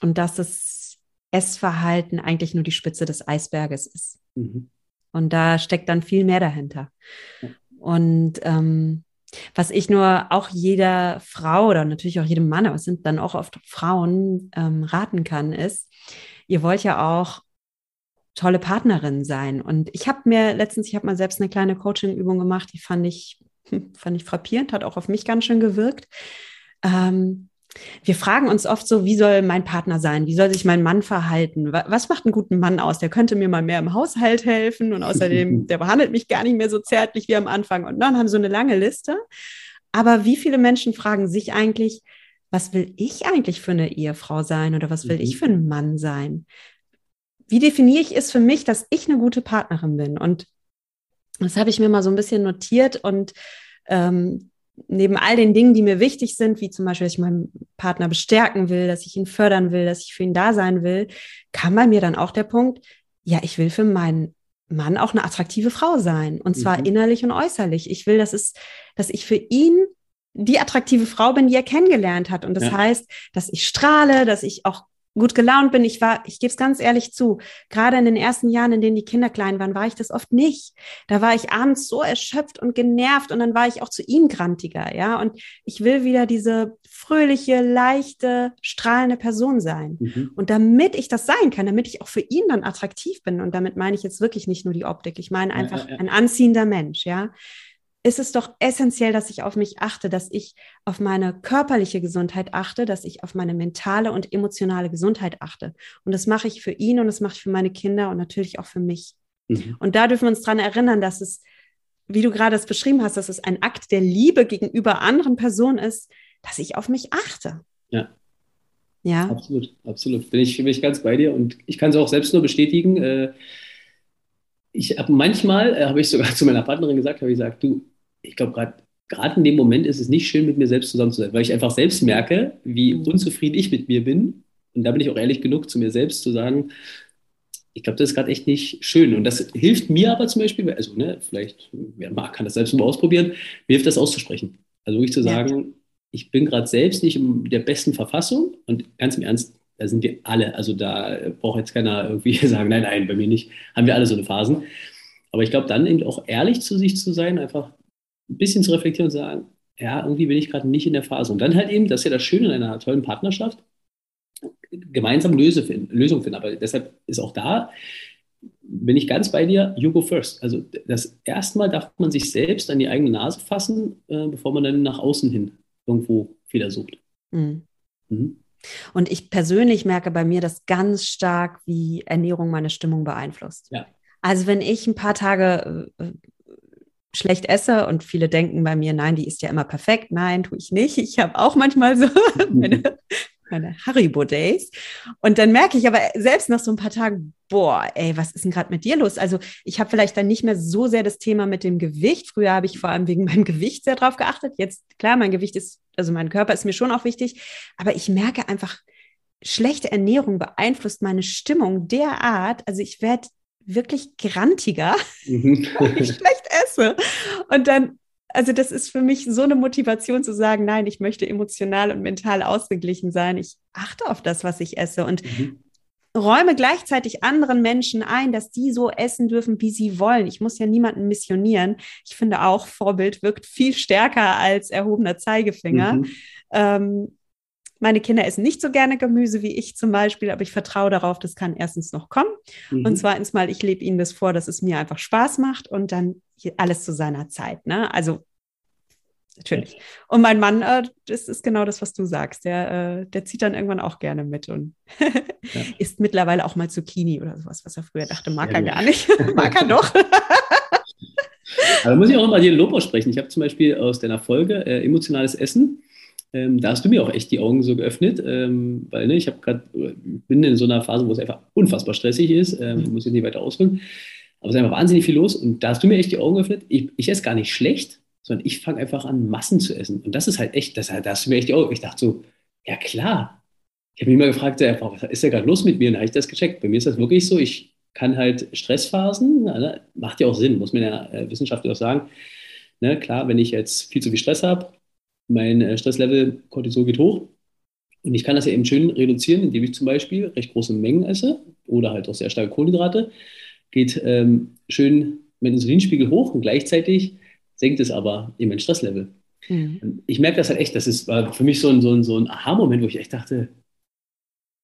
und dass das Essverhalten eigentlich nur die Spitze des Eisberges ist. Mhm. Und da steckt dann viel mehr dahinter. Ja. Und ähm, was ich nur auch jeder Frau oder natürlich auch jedem Mann, aber es sind dann auch oft Frauen, ähm, raten kann, ist, ihr wollt ja auch tolle Partnerin sein. Und ich habe mir letztens, ich habe mal selbst eine kleine Coaching-Übung gemacht, die fand ich, fand ich frappierend, hat auch auf mich ganz schön gewirkt. Ähm, wir fragen uns oft so, wie soll mein Partner sein? Wie soll sich mein Mann verhalten? Was macht einen guten Mann aus? Der könnte mir mal mehr im Haushalt helfen und außerdem, der behandelt mich gar nicht mehr so zärtlich wie am Anfang. Und dann haben so eine lange Liste. Aber wie viele Menschen fragen sich eigentlich, was will ich eigentlich für eine Ehefrau sein oder was will mhm. ich für ein Mann sein? Wie definiere ich es für mich, dass ich eine gute Partnerin bin? Und das habe ich mir mal so ein bisschen notiert und ähm, neben all den Dingen, die mir wichtig sind, wie zum Beispiel, dass ich meinen Partner bestärken will, dass ich ihn fördern will, dass ich für ihn da sein will, kam bei mir dann auch der Punkt, ja, ich will für meinen Mann auch eine attraktive Frau sein. Und zwar mhm. innerlich und äußerlich. Ich will, dass es, dass ich für ihn die attraktive Frau bin, die er kennengelernt hat. Und das ja. heißt, dass ich strahle, dass ich auch gut gelaunt bin. Ich war, ich gebe es ganz ehrlich zu, gerade in den ersten Jahren, in denen die Kinder klein waren, war ich das oft nicht. Da war ich abends so erschöpft und genervt und dann war ich auch zu ihm grantiger, ja. Und ich will wieder diese fröhliche, leichte, strahlende Person sein. Mhm. Und damit ich das sein kann, damit ich auch für ihn dann attraktiv bin, und damit meine ich jetzt wirklich nicht nur die Optik, ich meine einfach ja, ja, ja. ein anziehender Mensch, ja ist es doch essentiell, dass ich auf mich achte, dass ich auf meine körperliche Gesundheit achte, dass ich auf meine mentale und emotionale Gesundheit achte. Und das mache ich für ihn und das mache ich für meine Kinder und natürlich auch für mich. Mhm. Und da dürfen wir uns daran erinnern, dass es, wie du gerade es beschrieben hast, dass es ein Akt der Liebe gegenüber anderen Personen ist, dass ich auf mich achte. Ja. Ja. Absolut, absolut. Bin ich, bin ich ganz bei dir und ich kann es auch selbst nur bestätigen. Äh, ich habe manchmal, äh, habe ich sogar zu meiner Partnerin gesagt, habe ich gesagt, du, ich glaube, gerade gerade in dem Moment ist es nicht schön, mit mir selbst zusammen zu sein, weil ich einfach selbst merke, wie mhm. unzufrieden ich mit mir bin. Und da bin ich auch ehrlich genug, zu mir selbst zu sagen, ich glaube, das ist gerade echt nicht schön. Und das hilft mir aber zum Beispiel, also ne, vielleicht, wer mag, kann das selbst mal ausprobieren, mir hilft das auszusprechen. Also wirklich zu sagen, ja. ich bin gerade selbst nicht in der besten Verfassung und ganz im Ernst, da sind wir alle. Also da braucht jetzt keiner irgendwie sagen, nein, nein, bei mir nicht. Haben wir alle so eine Phasen. Aber ich glaube, dann eben auch ehrlich zu sich zu sein, einfach ein bisschen zu reflektieren und sagen, ja, irgendwie bin ich gerade nicht in der Phase. Und dann halt eben, das ist ja das Schöne in einer tollen Partnerschaft, gemeinsam Löse finden, Lösung finden. Aber deshalb ist auch da, bin ich ganz bei dir, you go first. Also das erste Mal darf man sich selbst an die eigene Nase fassen, äh, bevor man dann nach außen hin irgendwo Fehler sucht. Mhm. Mhm. Und ich persönlich merke bei mir das ganz stark, wie Ernährung meine Stimmung beeinflusst. Ja. Also wenn ich ein paar Tage äh, schlecht esse und viele denken bei mir, nein, die ist ja immer perfekt. Nein, tue ich nicht. Ich habe auch manchmal so meine, meine Haribo-Days. Und dann merke ich aber selbst nach so ein paar Tagen, boah, ey, was ist denn gerade mit dir los? Also ich habe vielleicht dann nicht mehr so sehr das Thema mit dem Gewicht. Früher habe ich vor allem wegen meinem Gewicht sehr drauf geachtet. Jetzt, klar, mein Gewicht ist, also mein Körper ist mir schon auch wichtig. Aber ich merke einfach, schlechte Ernährung beeinflusst meine Stimmung derart. Also ich werde wirklich grantiger, mhm. weil ich schlecht esse. Und dann, also das ist für mich so eine Motivation zu sagen, nein, ich möchte emotional und mental ausgeglichen sein. Ich achte auf das, was ich esse und mhm. räume gleichzeitig anderen Menschen ein, dass die so essen dürfen, wie sie wollen. Ich muss ja niemanden missionieren. Ich finde auch, Vorbild wirkt viel stärker als erhobener Zeigefinger. Mhm. Ähm, meine Kinder essen nicht so gerne Gemüse wie ich zum Beispiel, aber ich vertraue darauf, das kann erstens noch kommen. Mhm. Und zweitens mal, ich lebe ihnen das vor, dass es mir einfach Spaß macht und dann alles zu seiner Zeit. Ne? Also natürlich. Und mein Mann, äh, das ist genau das, was du sagst. Der, äh, der zieht dann irgendwann auch gerne mit und ja. isst mittlerweile auch mal Zucchini oder sowas, was er früher dachte, mag er gar nicht. mag er doch. Aber muss ich auch mal dir Lob aussprechen. Ich habe zum Beispiel aus deiner Folge äh, emotionales Essen ähm, da hast du mir auch echt die Augen so geöffnet, ähm, weil ne, ich habe gerade bin in so einer Phase, wo es einfach unfassbar stressig ist. Ähm, mhm. muss jetzt nicht weiter ausführen, aber es ist einfach wahnsinnig viel los. Und da hast du mir echt die Augen geöffnet. Ich, ich esse gar nicht schlecht, sondern ich fange einfach an, Massen zu essen. Und das ist halt echt, das, da hast du mir echt die Augen. Ich dachte so, ja klar. Ich habe mich mal gefragt, ja, was ist da gerade los mit mir? Und dann habe ich das gecheckt. Bei mir ist das wirklich so, ich kann halt Stressphasen, ne, macht ja auch Sinn, muss man ja äh, wissenschaftlich auch sagen. Ne, klar, wenn ich jetzt viel zu viel Stress habe, mein äh, Stresslevel Cortisol geht hoch. Und ich kann das ja eben schön reduzieren, indem ich zum Beispiel recht große Mengen esse oder halt auch sehr starke Kohlenhydrate. Geht ähm, schön mein Insulinspiegel hoch und gleichzeitig senkt es aber eben mein Stresslevel. Mhm. Ich merke das halt echt, das ist, war für mich so ein, so ein, so ein Aha-Moment, wo ich echt dachte,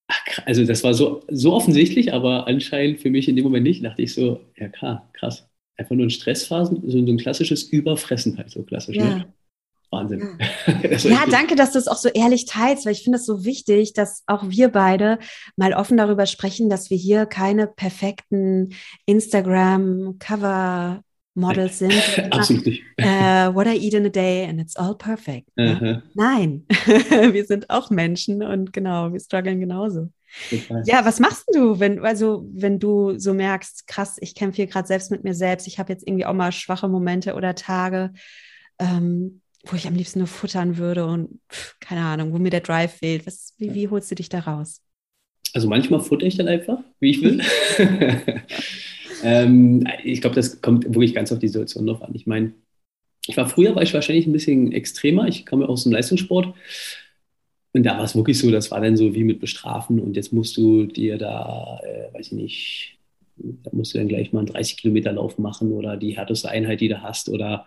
ach, also das war so, so offensichtlich, aber anscheinend für mich in dem Moment nicht, dachte ich so, ja klar, krass. Einfach nur in Stressphasen, so, so ein klassisches Überfressen halt, so klassisch. Ne? Ja. Ne? Wahnsinn. Ja. ja, danke, dass du es auch so ehrlich teilst, weil ich finde es so wichtig, dass auch wir beide mal offen darüber sprechen, dass wir hier keine perfekten Instagram-Cover Models sind. Absolut nicht. Uh, what I eat in a day and it's all perfect. Ne? Nein, wir sind auch Menschen und genau, wir strugglen genauso. Ja, was machst du, wenn, also, wenn du so merkst, krass, ich kämpfe hier gerade selbst mit mir selbst, ich habe jetzt irgendwie auch mal schwache Momente oder Tage. Ähm, wo ich am liebsten nur futtern würde und pff, keine Ahnung, wo mir der Drive fehlt. Was, wie, wie holst du dich da raus? Also manchmal futter ich dann einfach, wie ich will. ähm, ich glaube, das kommt wirklich ganz auf die Situation noch an. Ich meine, ich war früher, war ich wahrscheinlich ein bisschen extremer. Ich komme aus dem Leistungssport. Und da war es wirklich so, das war dann so wie mit Bestrafen und jetzt musst du dir da, äh, weiß ich nicht, da musst du dann gleich mal einen 30 Kilometer Lauf machen oder die härteste Einheit, die du hast oder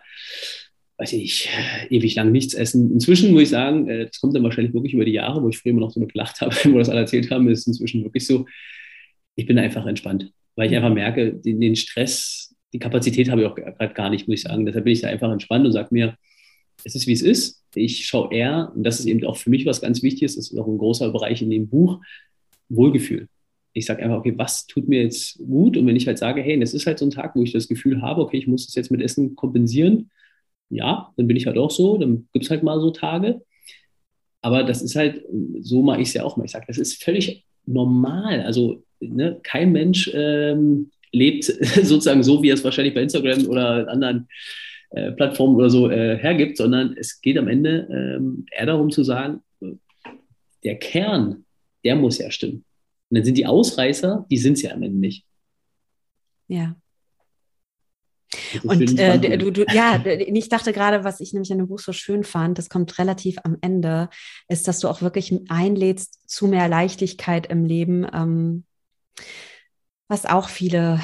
weiß ich, ewig lang nichts essen. Inzwischen muss ich sagen, äh, das kommt dann wahrscheinlich wirklich über die Jahre, wo ich früher immer noch so gelacht habe, wo das alle erzählt haben, ist inzwischen wirklich so, ich bin einfach entspannt, weil ich einfach merke, den, den Stress, die Kapazität habe ich auch gerade gar nicht, muss ich sagen. Deshalb bin ich da einfach entspannt und sage mir, es ist wie es ist. Ich schaue eher, und das ist eben auch für mich was ganz Wichtiges, das ist auch ein großer Bereich in dem Buch, Wohlgefühl. Ich sage einfach, okay, was tut mir jetzt gut? Und wenn ich halt sage, hey, das ist halt so ein Tag, wo ich das Gefühl habe, okay, ich muss das jetzt mit Essen kompensieren, ja, dann bin ich halt auch so, dann gibt es halt mal so Tage. Aber das ist halt, so mache ich es ja auch mal. Ich sage, das ist völlig normal. Also ne, kein Mensch ähm, lebt sozusagen so, wie es wahrscheinlich bei Instagram oder anderen äh, Plattformen oder so äh, hergibt, sondern es geht am Ende ähm, eher darum zu sagen, der Kern, der muss ja stimmen. Und dann sind die Ausreißer, die sind es ja am Ende nicht. Ja. Und äh, du, du, ja, ich dachte gerade, was ich nämlich an dem Buch so schön fand, das kommt relativ am Ende, ist, dass du auch wirklich einlädst zu mehr Leichtigkeit im Leben, ähm, was auch viele,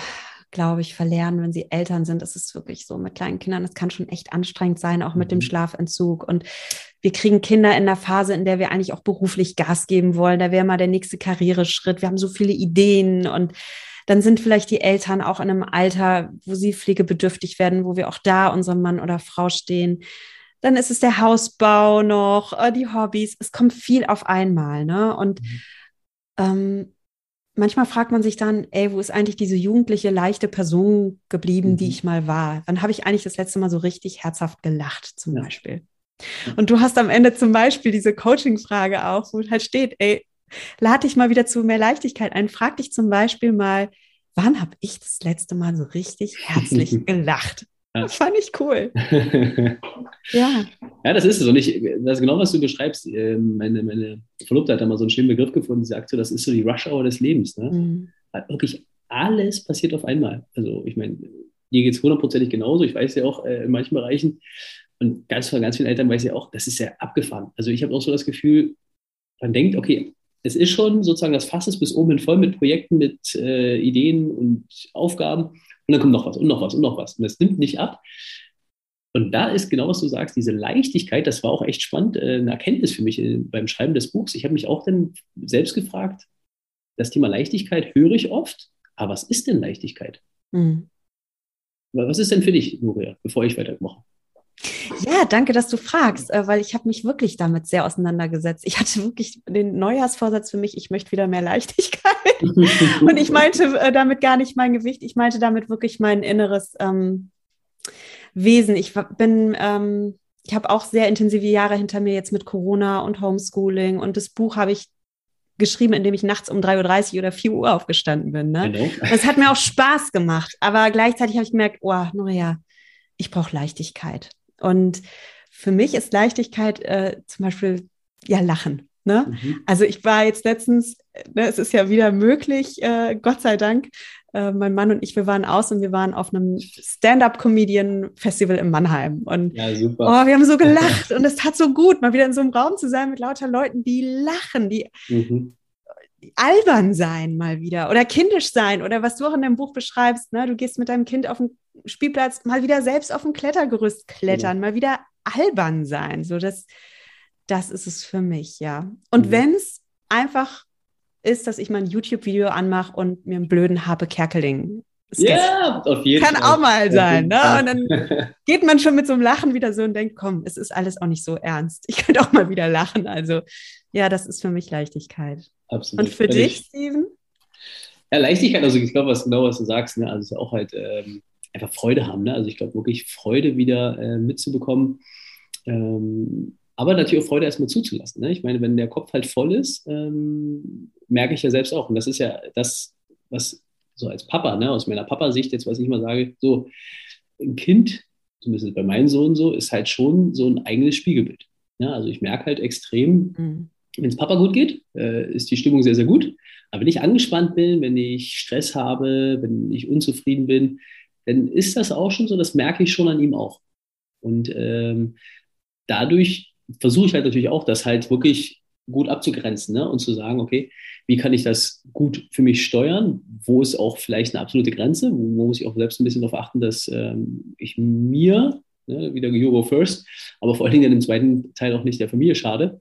glaube ich, verlernen, wenn sie Eltern sind. Es ist wirklich so mit kleinen Kindern, es kann schon echt anstrengend sein, auch mit dem mhm. Schlafentzug. Und wir kriegen Kinder in der Phase, in der wir eigentlich auch beruflich Gas geben wollen. Da wäre mal der nächste Karriereschritt. Wir haben so viele Ideen und dann sind vielleicht die Eltern auch in einem Alter, wo sie pflegebedürftig werden, wo wir auch da unserem Mann oder Frau stehen. Dann ist es der Hausbau noch, äh, die Hobbys. Es kommt viel auf einmal. Ne? Und mhm. ähm, manchmal fragt man sich dann, ey, wo ist eigentlich diese jugendliche, leichte Person geblieben, mhm. die ich mal war? Wann habe ich eigentlich das letzte Mal so richtig herzhaft gelacht, zum ja. Beispiel? Und du hast am Ende zum Beispiel diese Coaching-Frage auch, wo halt steht, ey, lade dich mal wieder zu mehr Leichtigkeit ein. Frag dich zum Beispiel mal, wann habe ich das letzte Mal so richtig herzlich gelacht? Das fand ich cool. ja. Ja, das ist es. Und ich, das ist genau, was du beschreibst. Ähm, meine, meine Verlobte hat da mal so einen schönen Begriff gefunden. Sie sagt so, das ist so die Rush-Hour des Lebens. Ne? Mhm. Wirklich alles passiert auf einmal. Also, ich meine, dir geht es hundertprozentig genauso. Ich weiß ja auch äh, in manchen Bereichen und ganz von ganz vielen Eltern weiß ich auch, das ist ja abgefahren. Also, ich habe auch so das Gefühl, man denkt, okay, es ist schon sozusagen, das Fass ist bis oben hin voll mit Projekten, mit äh, Ideen und Aufgaben. Und dann kommt noch was und noch was und noch was. Und das nimmt nicht ab. Und da ist genau, was du sagst, diese Leichtigkeit, das war auch echt spannend, äh, eine Erkenntnis für mich äh, beim Schreiben des Buchs. Ich habe mich auch dann selbst gefragt, das Thema Leichtigkeit höre ich oft, aber was ist denn Leichtigkeit? Mhm. Was ist denn für dich, Nuria, bevor ich weitermache? Ja, danke, dass du fragst, äh, weil ich habe mich wirklich damit sehr auseinandergesetzt. Ich hatte wirklich den Neujahrsvorsatz für mich, ich möchte wieder mehr Leichtigkeit. Und ich meinte äh, damit gar nicht mein Gewicht, ich meinte damit wirklich mein inneres ähm, Wesen. Ich bin, ähm, ich habe auch sehr intensive Jahre hinter mir jetzt mit Corona und Homeschooling und das Buch habe ich geschrieben, indem ich nachts um 3.30 Uhr oder 4 Uhr aufgestanden bin. Ne? Genau. Das hat mir auch Spaß gemacht, aber gleichzeitig habe ich gemerkt, oh, naja, ich brauche Leichtigkeit. Und für mich ist Leichtigkeit äh, zum Beispiel ja Lachen. Ne? Mhm. Also ich war jetzt letztens, ne, es ist ja wieder möglich, äh, Gott sei Dank. Äh, mein Mann und ich, wir waren aus und wir waren auf einem Stand-up-Comedian-Festival in Mannheim. Und ja, super. Oh, wir haben so gelacht und es tat so gut, mal wieder in so einem Raum zu sein mit lauter Leuten, die lachen, die mhm albern sein mal wieder oder kindisch sein oder was du auch in deinem Buch beschreibst, ne? du gehst mit deinem Kind auf den Spielplatz mal wieder selbst auf dem Klettergerüst klettern, mhm. mal wieder albern sein, so das, das ist es für mich, ja. Und mhm. wenn es einfach ist, dass ich mal ein YouTube-Video anmache und mir einen blöden Habe Kerkeling ja, auf jeden Kann Fall. auch mal sein. Ne? Und dann geht man schon mit so einem Lachen wieder so und denkt, komm, es ist alles auch nicht so ernst. Ich könnte auch mal wieder lachen. Also ja, das ist für mich Leichtigkeit. Absolut. Und für Wenn dich, Steven? Ja, Leichtigkeit, also ich glaube, was genau was du sagst, ne? also ist auch halt ähm, einfach Freude haben. Ne? Also ich glaube wirklich Freude wieder äh, mitzubekommen. Ähm, aber natürlich auch Freude erstmal zuzulassen. Ne? Ich meine, wenn der Kopf halt voll ist, ähm, merke ich ja selbst auch. Und das ist ja das, was so als Papa, ne, aus meiner Papa-Sicht, jetzt was ich mal sage, so ein Kind, zumindest bei meinem Sohn so, ist halt schon so ein eigenes Spiegelbild. Ja, also ich merke halt extrem, mhm. wenn es Papa gut geht, äh, ist die Stimmung sehr, sehr gut. Aber wenn ich angespannt bin, wenn ich Stress habe, wenn ich unzufrieden bin, dann ist das auch schon so, das merke ich schon an ihm auch. Und ähm, dadurch versuche ich halt natürlich auch, das halt wirklich gut abzugrenzen ne? und zu sagen, okay, wie kann ich das gut für mich steuern? Wo ist auch vielleicht eine absolute Grenze? Wo muss ich auch selbst ein bisschen darauf achten, dass ähm, ich mir, ne, wieder Euro first, aber vor allen Dingen im zweiten Teil auch nicht der Familie schade.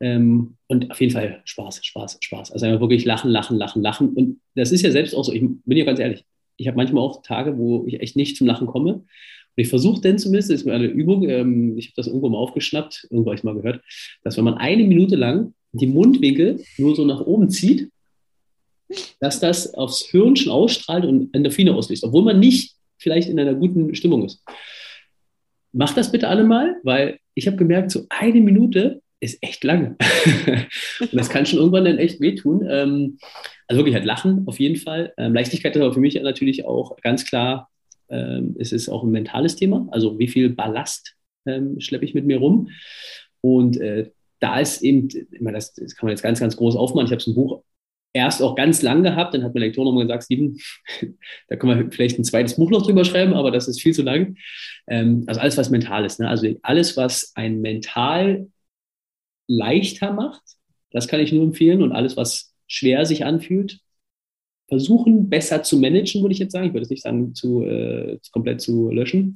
Ähm, und auf jeden Fall Spaß, Spaß, Spaß. Also einfach wirklich lachen, lachen, lachen, lachen. Und das ist ja selbst auch so, ich bin ja ganz ehrlich, ich habe manchmal auch Tage, wo ich echt nicht zum Lachen komme. Und ich versuche denn zumindest, das ist mir eine Übung, ähm, ich habe das irgendwo mal aufgeschnappt, irgendwo habe ich mal gehört, dass wenn man eine Minute lang die Mundwinkel nur so nach oben zieht, dass das aufs Hirn schon ausstrahlt und Endorphine auslöst, obwohl man nicht vielleicht in einer guten Stimmung ist. Macht das bitte alle mal, weil ich habe gemerkt, so eine Minute ist echt lange. und das kann schon irgendwann dann echt wehtun. Ähm, also wirklich halt lachen auf jeden Fall. Ähm, Leichtigkeit ist aber für mich natürlich auch ganz klar, ähm, es ist auch ein mentales Thema. Also wie viel Ballast schleppe ich mit mir rum? Und äh, da ist eben, ich meine, das, das, kann man jetzt ganz, ganz groß aufmachen. Ich habe so ein Buch erst auch ganz lang gehabt, dann hat mein Lektor nochmal gesagt, Steven, da können wir vielleicht ein zweites Buch noch drüber schreiben, aber das ist viel zu lang. Ähm, also alles, was mental ist. Ne? Also alles, was ein mental leichter macht, das kann ich nur empfehlen. Und alles, was schwer sich anfühlt, versuchen besser zu managen, würde ich jetzt sagen. Ich würde es nicht sagen, zu, äh, komplett zu löschen.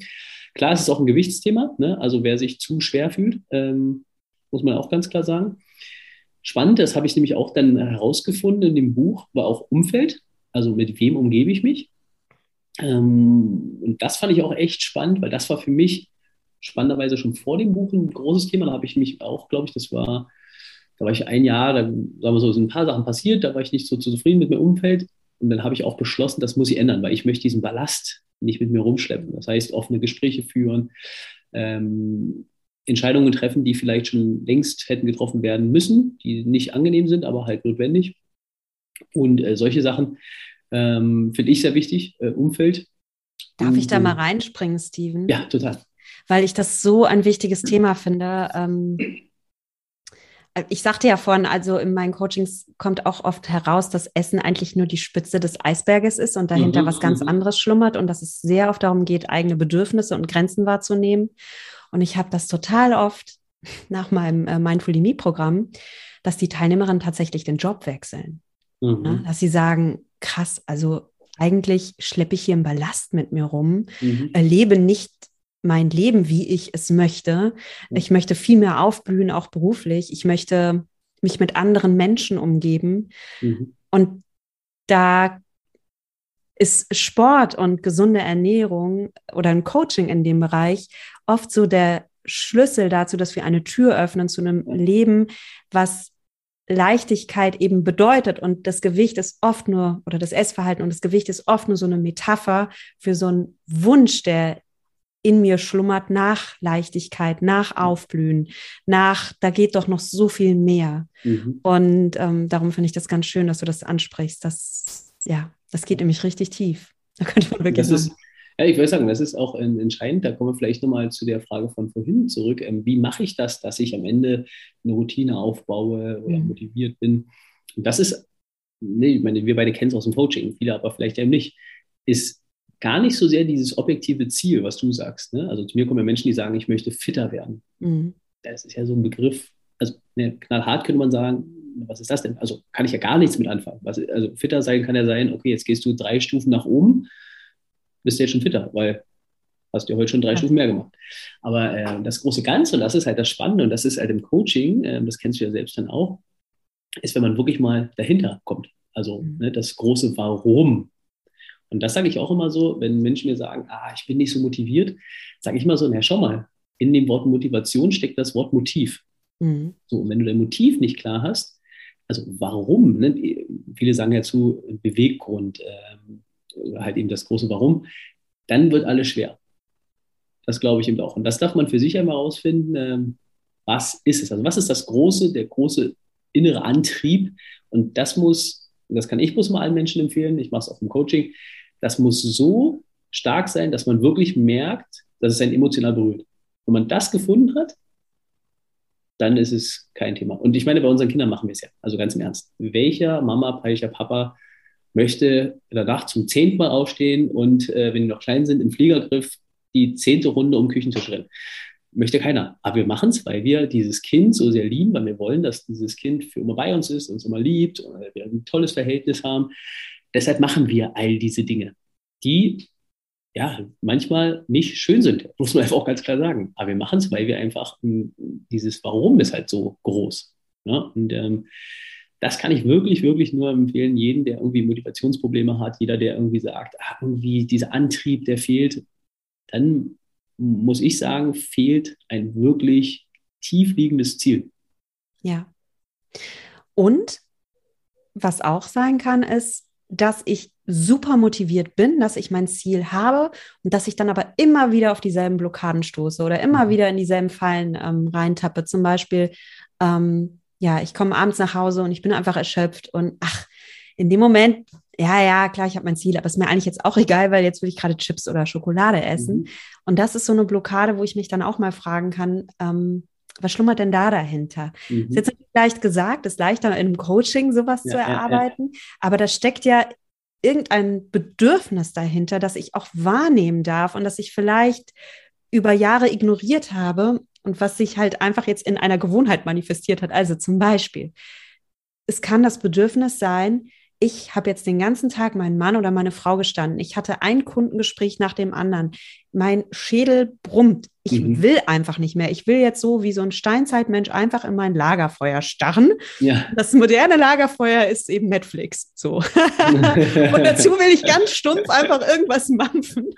Klar, es ist auch ein Gewichtsthema. Ne? Also wer sich zu schwer fühlt, ähm, muss man auch ganz klar sagen. Spannend, das habe ich nämlich auch dann herausgefunden in dem Buch, war auch Umfeld. Also mit wem umgebe ich mich? Ähm, und das fand ich auch echt spannend, weil das war für mich spannenderweise schon vor dem Buch ein großes Thema. Da habe ich mich auch, glaube ich, das war Da war ich ein Jahr, da sagen wir so, sind ein paar Sachen passiert, da war ich nicht so zufrieden mit meinem Umfeld. Und dann habe ich auch beschlossen, das muss ich ändern, weil ich möchte diesen Ballast nicht mit mir rumschleppen. Das heißt, offene Gespräche führen, ähm, Entscheidungen treffen, die vielleicht schon längst hätten getroffen werden müssen, die nicht angenehm sind, aber halt notwendig. Und äh, solche Sachen ähm, finde ich sehr wichtig, äh, Umfeld. Darf Und, ich da mal reinspringen, Steven? Ja, total. Weil ich das so ein wichtiges Thema finde. Ähm, ich sagte ja vorhin, also in meinen Coachings kommt auch oft heraus, dass Essen eigentlich nur die Spitze des Eisberges ist und dahinter mhm, was ganz mhm. anderes schlummert und dass es sehr oft darum geht, eigene Bedürfnisse und Grenzen wahrzunehmen. Und ich habe das total oft nach meinem äh, Mindful Me-Programm, dass die Teilnehmerinnen tatsächlich den Job wechseln. Mhm. Ja, dass sie sagen, krass, also eigentlich schleppe ich hier einen Ballast mit mir rum, mhm. erlebe nicht mein Leben, wie ich es möchte. Mhm. Ich möchte viel mehr aufblühen, auch beruflich. Ich möchte mich mit anderen Menschen umgeben. Mhm. Und da ist Sport und gesunde Ernährung oder ein Coaching in dem Bereich oft so der Schlüssel dazu, dass wir eine Tür öffnen zu einem Leben, was Leichtigkeit eben bedeutet. Und das Gewicht ist oft nur, oder das Essverhalten und das Gewicht ist oft nur so eine Metapher für so einen Wunsch, der in mir schlummert nach Leichtigkeit, nach Aufblühen, nach, da geht doch noch so viel mehr. Mhm. Und ähm, darum finde ich das ganz schön, dass du das ansprichst. Das, ja, das geht nämlich richtig tief. Da könnte man wirklich das ist, ja, ich würde sagen, das ist auch entscheidend. Da kommen wir vielleicht nochmal zu der Frage von vorhin zurück. Ähm, wie mache ich das, dass ich am Ende eine Routine aufbaue oder mhm. motiviert bin? Und das ist, nee, ich meine, wir beide kennen es aus dem Coaching, viele aber vielleicht eben nicht, ist gar nicht so sehr dieses objektive Ziel, was du sagst. Ne? Also zu mir kommen ja Menschen, die sagen, ich möchte fitter werden. Mhm. Das ist ja so ein Begriff, also ne, knallhart könnte man sagen, was ist das denn? Also kann ich ja gar nichts mit anfangen. Was, also fitter sein kann ja sein, okay, jetzt gehst du drei Stufen nach oben, bist du jetzt schon fitter, weil hast du ja heute schon drei ja. Stufen mehr gemacht. Aber äh, das große Ganze, und das ist halt das Spannende, und das ist halt im Coaching, äh, das kennst du ja selbst dann auch, ist, wenn man wirklich mal dahinter kommt. Also mhm. ne, das große Warum und das sage ich auch immer so, wenn Menschen mir sagen, ah, ich bin nicht so motiviert, sage ich immer so, na schau mal, in dem Wort Motivation steckt das Wort Motiv. Mhm. So, und wenn du dein Motiv nicht klar hast, also warum, ne? viele sagen ja zu Beweggrund, äh, halt eben das große Warum, dann wird alles schwer. Das glaube ich eben auch. Und das darf man für sich einmal herausfinden, äh, was ist es? Also was ist das große, der große innere Antrieb? Und das muss, das kann ich bloß mal allen Menschen empfehlen, ich mache es auch im Coaching, das muss so stark sein, dass man wirklich merkt, dass es einen emotional berührt. Wenn man das gefunden hat, dann ist es kein Thema. Und ich meine, bei unseren Kindern machen wir es ja. Also ganz im Ernst. Welcher Mama, welcher Papa möchte danach zum zehnten Mal aufstehen und, äh, wenn die noch klein sind, im Fliegergriff die zehnte Runde um den Küchentisch rennen? Möchte keiner. Aber wir machen es, weil wir dieses Kind so sehr lieben, weil wir wollen, dass dieses Kind für immer bei uns ist, uns immer liebt, und wir ein tolles Verhältnis haben. Deshalb machen wir all diese Dinge, die ja manchmal nicht schön sind, muss man einfach auch ganz klar sagen. Aber wir machen es, weil wir einfach dieses Warum ist halt so groß. Ne? Und ähm, das kann ich wirklich, wirklich nur empfehlen, jeden, der irgendwie Motivationsprobleme hat, jeder, der irgendwie sagt, ah, irgendwie dieser Antrieb, der fehlt, dann muss ich sagen, fehlt ein wirklich tiefliegendes Ziel. Ja. Und was auch sein kann, ist, dass ich super motiviert bin, dass ich mein Ziel habe und dass ich dann aber immer wieder auf dieselben Blockaden stoße oder immer mhm. wieder in dieselben Fallen ähm, reintappe. Zum Beispiel, ähm, ja, ich komme abends nach Hause und ich bin einfach erschöpft und ach, in dem Moment, ja, ja, klar, ich habe mein Ziel, aber es ist mir eigentlich jetzt auch egal, weil jetzt will ich gerade Chips oder Schokolade essen. Mhm. Und das ist so eine Blockade, wo ich mich dann auch mal fragen kann, ähm, was schlummert denn da dahinter? Mhm. Ist jetzt nicht leicht gesagt, ist leichter in einem Coaching sowas ja, zu erarbeiten, ja, ja. aber da steckt ja irgendein Bedürfnis dahinter, das ich auch wahrnehmen darf und das ich vielleicht über Jahre ignoriert habe und was sich halt einfach jetzt in einer Gewohnheit manifestiert hat. Also zum Beispiel, es kann das Bedürfnis sein, ich habe jetzt den ganzen Tag meinen Mann oder meine Frau gestanden. Ich hatte ein Kundengespräch nach dem anderen. Mein Schädel brummt. Ich mhm. will einfach nicht mehr. Ich will jetzt so wie so ein Steinzeitmensch einfach in mein Lagerfeuer starren. Ja. Das moderne Lagerfeuer ist eben Netflix. So. Und dazu will ich ganz stumpf einfach irgendwas mampfen.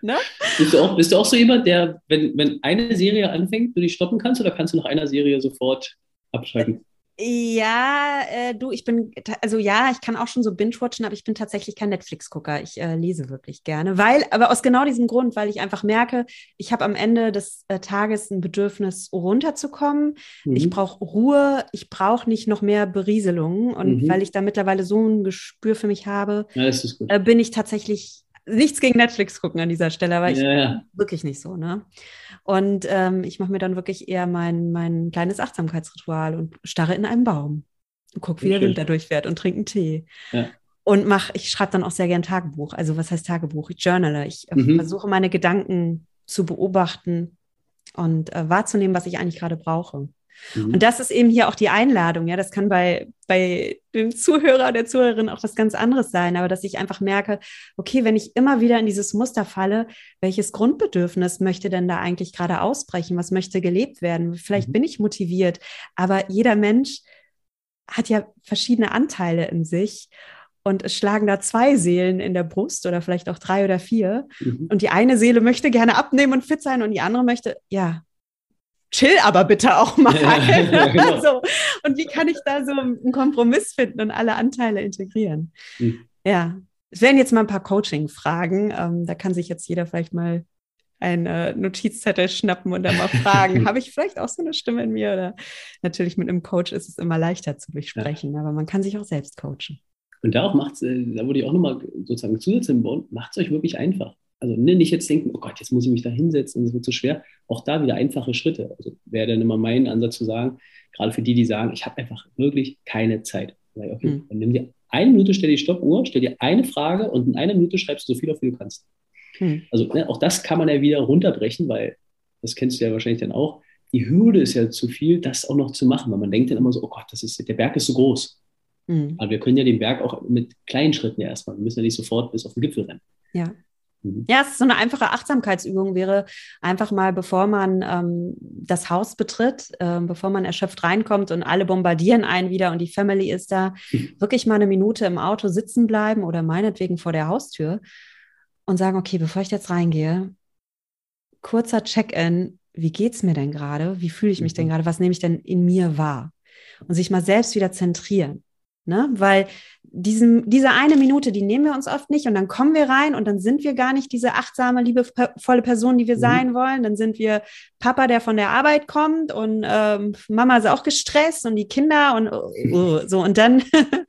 Ne? Bist, du auch, bist du auch so jemand, der, wenn, wenn eine Serie anfängt, du die stoppen kannst oder kannst du nach einer Serie sofort abschalten? Ja, äh, du, ich bin, also ja, ich kann auch schon so binge-watchen, aber ich bin tatsächlich kein Netflix-Gucker. Ich äh, lese wirklich gerne, weil, aber aus genau diesem Grund, weil ich einfach merke, ich habe am Ende des äh, Tages ein Bedürfnis, runterzukommen. Mhm. Ich brauche Ruhe, ich brauche nicht noch mehr Berieselungen. Und mhm. weil ich da mittlerweile so ein Gespür für mich habe, ja, äh, bin ich tatsächlich nichts gegen Netflix gucken an dieser Stelle, aber ich ja. wirklich nicht so, ne? Und ähm, ich mache mir dann wirklich eher mein, mein kleines Achtsamkeitsritual und starre in einen Baum und gucke, wie der Wind da durchfährt und trinke einen Tee. Ja. Und mach, ich schreibe dann auch sehr gern Tagebuch. Also was heißt Tagebuch? Ich journale. Ich äh, mhm. versuche meine Gedanken zu beobachten und äh, wahrzunehmen, was ich eigentlich gerade brauche. Mhm. Und das ist eben hier auch die Einladung. Ja, das kann bei, bei dem Zuhörer, der Zuhörerin auch was ganz anderes sein, aber dass ich einfach merke, okay, wenn ich immer wieder in dieses Muster falle, welches Grundbedürfnis möchte denn da eigentlich gerade ausbrechen? Was möchte gelebt werden? Vielleicht mhm. bin ich motiviert, aber jeder Mensch hat ja verschiedene Anteile in sich. Und es schlagen da zwei Seelen in der Brust oder vielleicht auch drei oder vier. Mhm. Und die eine Seele möchte gerne abnehmen und fit sein und die andere möchte, ja, chill aber bitte auch mal. Ja, genau. so. Und wie kann ich da so einen Kompromiss finden und alle Anteile integrieren? Mhm. Ja, es wären jetzt mal ein paar Coaching-Fragen. Ähm, da kann sich jetzt jeder vielleicht mal einen äh, Notizzettel schnappen und dann mal fragen, habe ich vielleicht auch so eine Stimme in mir? Oder natürlich mit einem Coach ist es immer leichter zu besprechen, ja. aber man kann sich auch selbst coachen. Und darauf macht es, äh, da würde ich auch nochmal sozusagen Zusatz hinbauen, macht es euch wirklich einfach. Also ne, nicht jetzt denken, oh Gott, jetzt muss ich mich da hinsetzen, das wird zu so schwer. Auch da wieder einfache Schritte. Also wäre dann immer mein Ansatz zu sagen, gerade für die, die sagen, ich habe einfach wirklich keine Zeit. Okay, mhm. Dann nimm dir eine Minute, stell die Stoppuhr, stell dir eine Frage und in einer Minute schreibst du so viel auf, wie du kannst. Mhm. Also ne, auch das kann man ja wieder runterbrechen, weil das kennst du ja wahrscheinlich dann auch. Die Hürde ist ja zu viel, das auch noch zu machen, weil man denkt dann immer so, oh Gott, das ist, der Berg ist so groß. Mhm. Aber wir können ja den Berg auch mit kleinen Schritten ja erstmal. Wir müssen ja nicht sofort bis auf den Gipfel rennen. Ja. Mhm. Ja, es ist so eine einfache Achtsamkeitsübung wäre einfach mal, bevor man ähm, das Haus betritt, äh, bevor man erschöpft reinkommt und alle bombardieren einen wieder und die Family ist da, wirklich mal eine Minute im Auto sitzen bleiben oder meinetwegen vor der Haustür und sagen, okay, bevor ich jetzt reingehe, kurzer Check-in, wie geht's mir denn gerade? Wie fühle ich mich denn mhm. gerade? Was nehme ich denn in mir wahr? Und sich mal selbst wieder zentrieren. Ne? Weil diesen, diese eine Minute, die nehmen wir uns oft nicht und dann kommen wir rein und dann sind wir gar nicht diese achtsame, liebevolle Person, die wir mhm. sein wollen. Dann sind wir Papa, der von der Arbeit kommt und ähm, Mama ist auch gestresst und die Kinder und uh, so. Und dann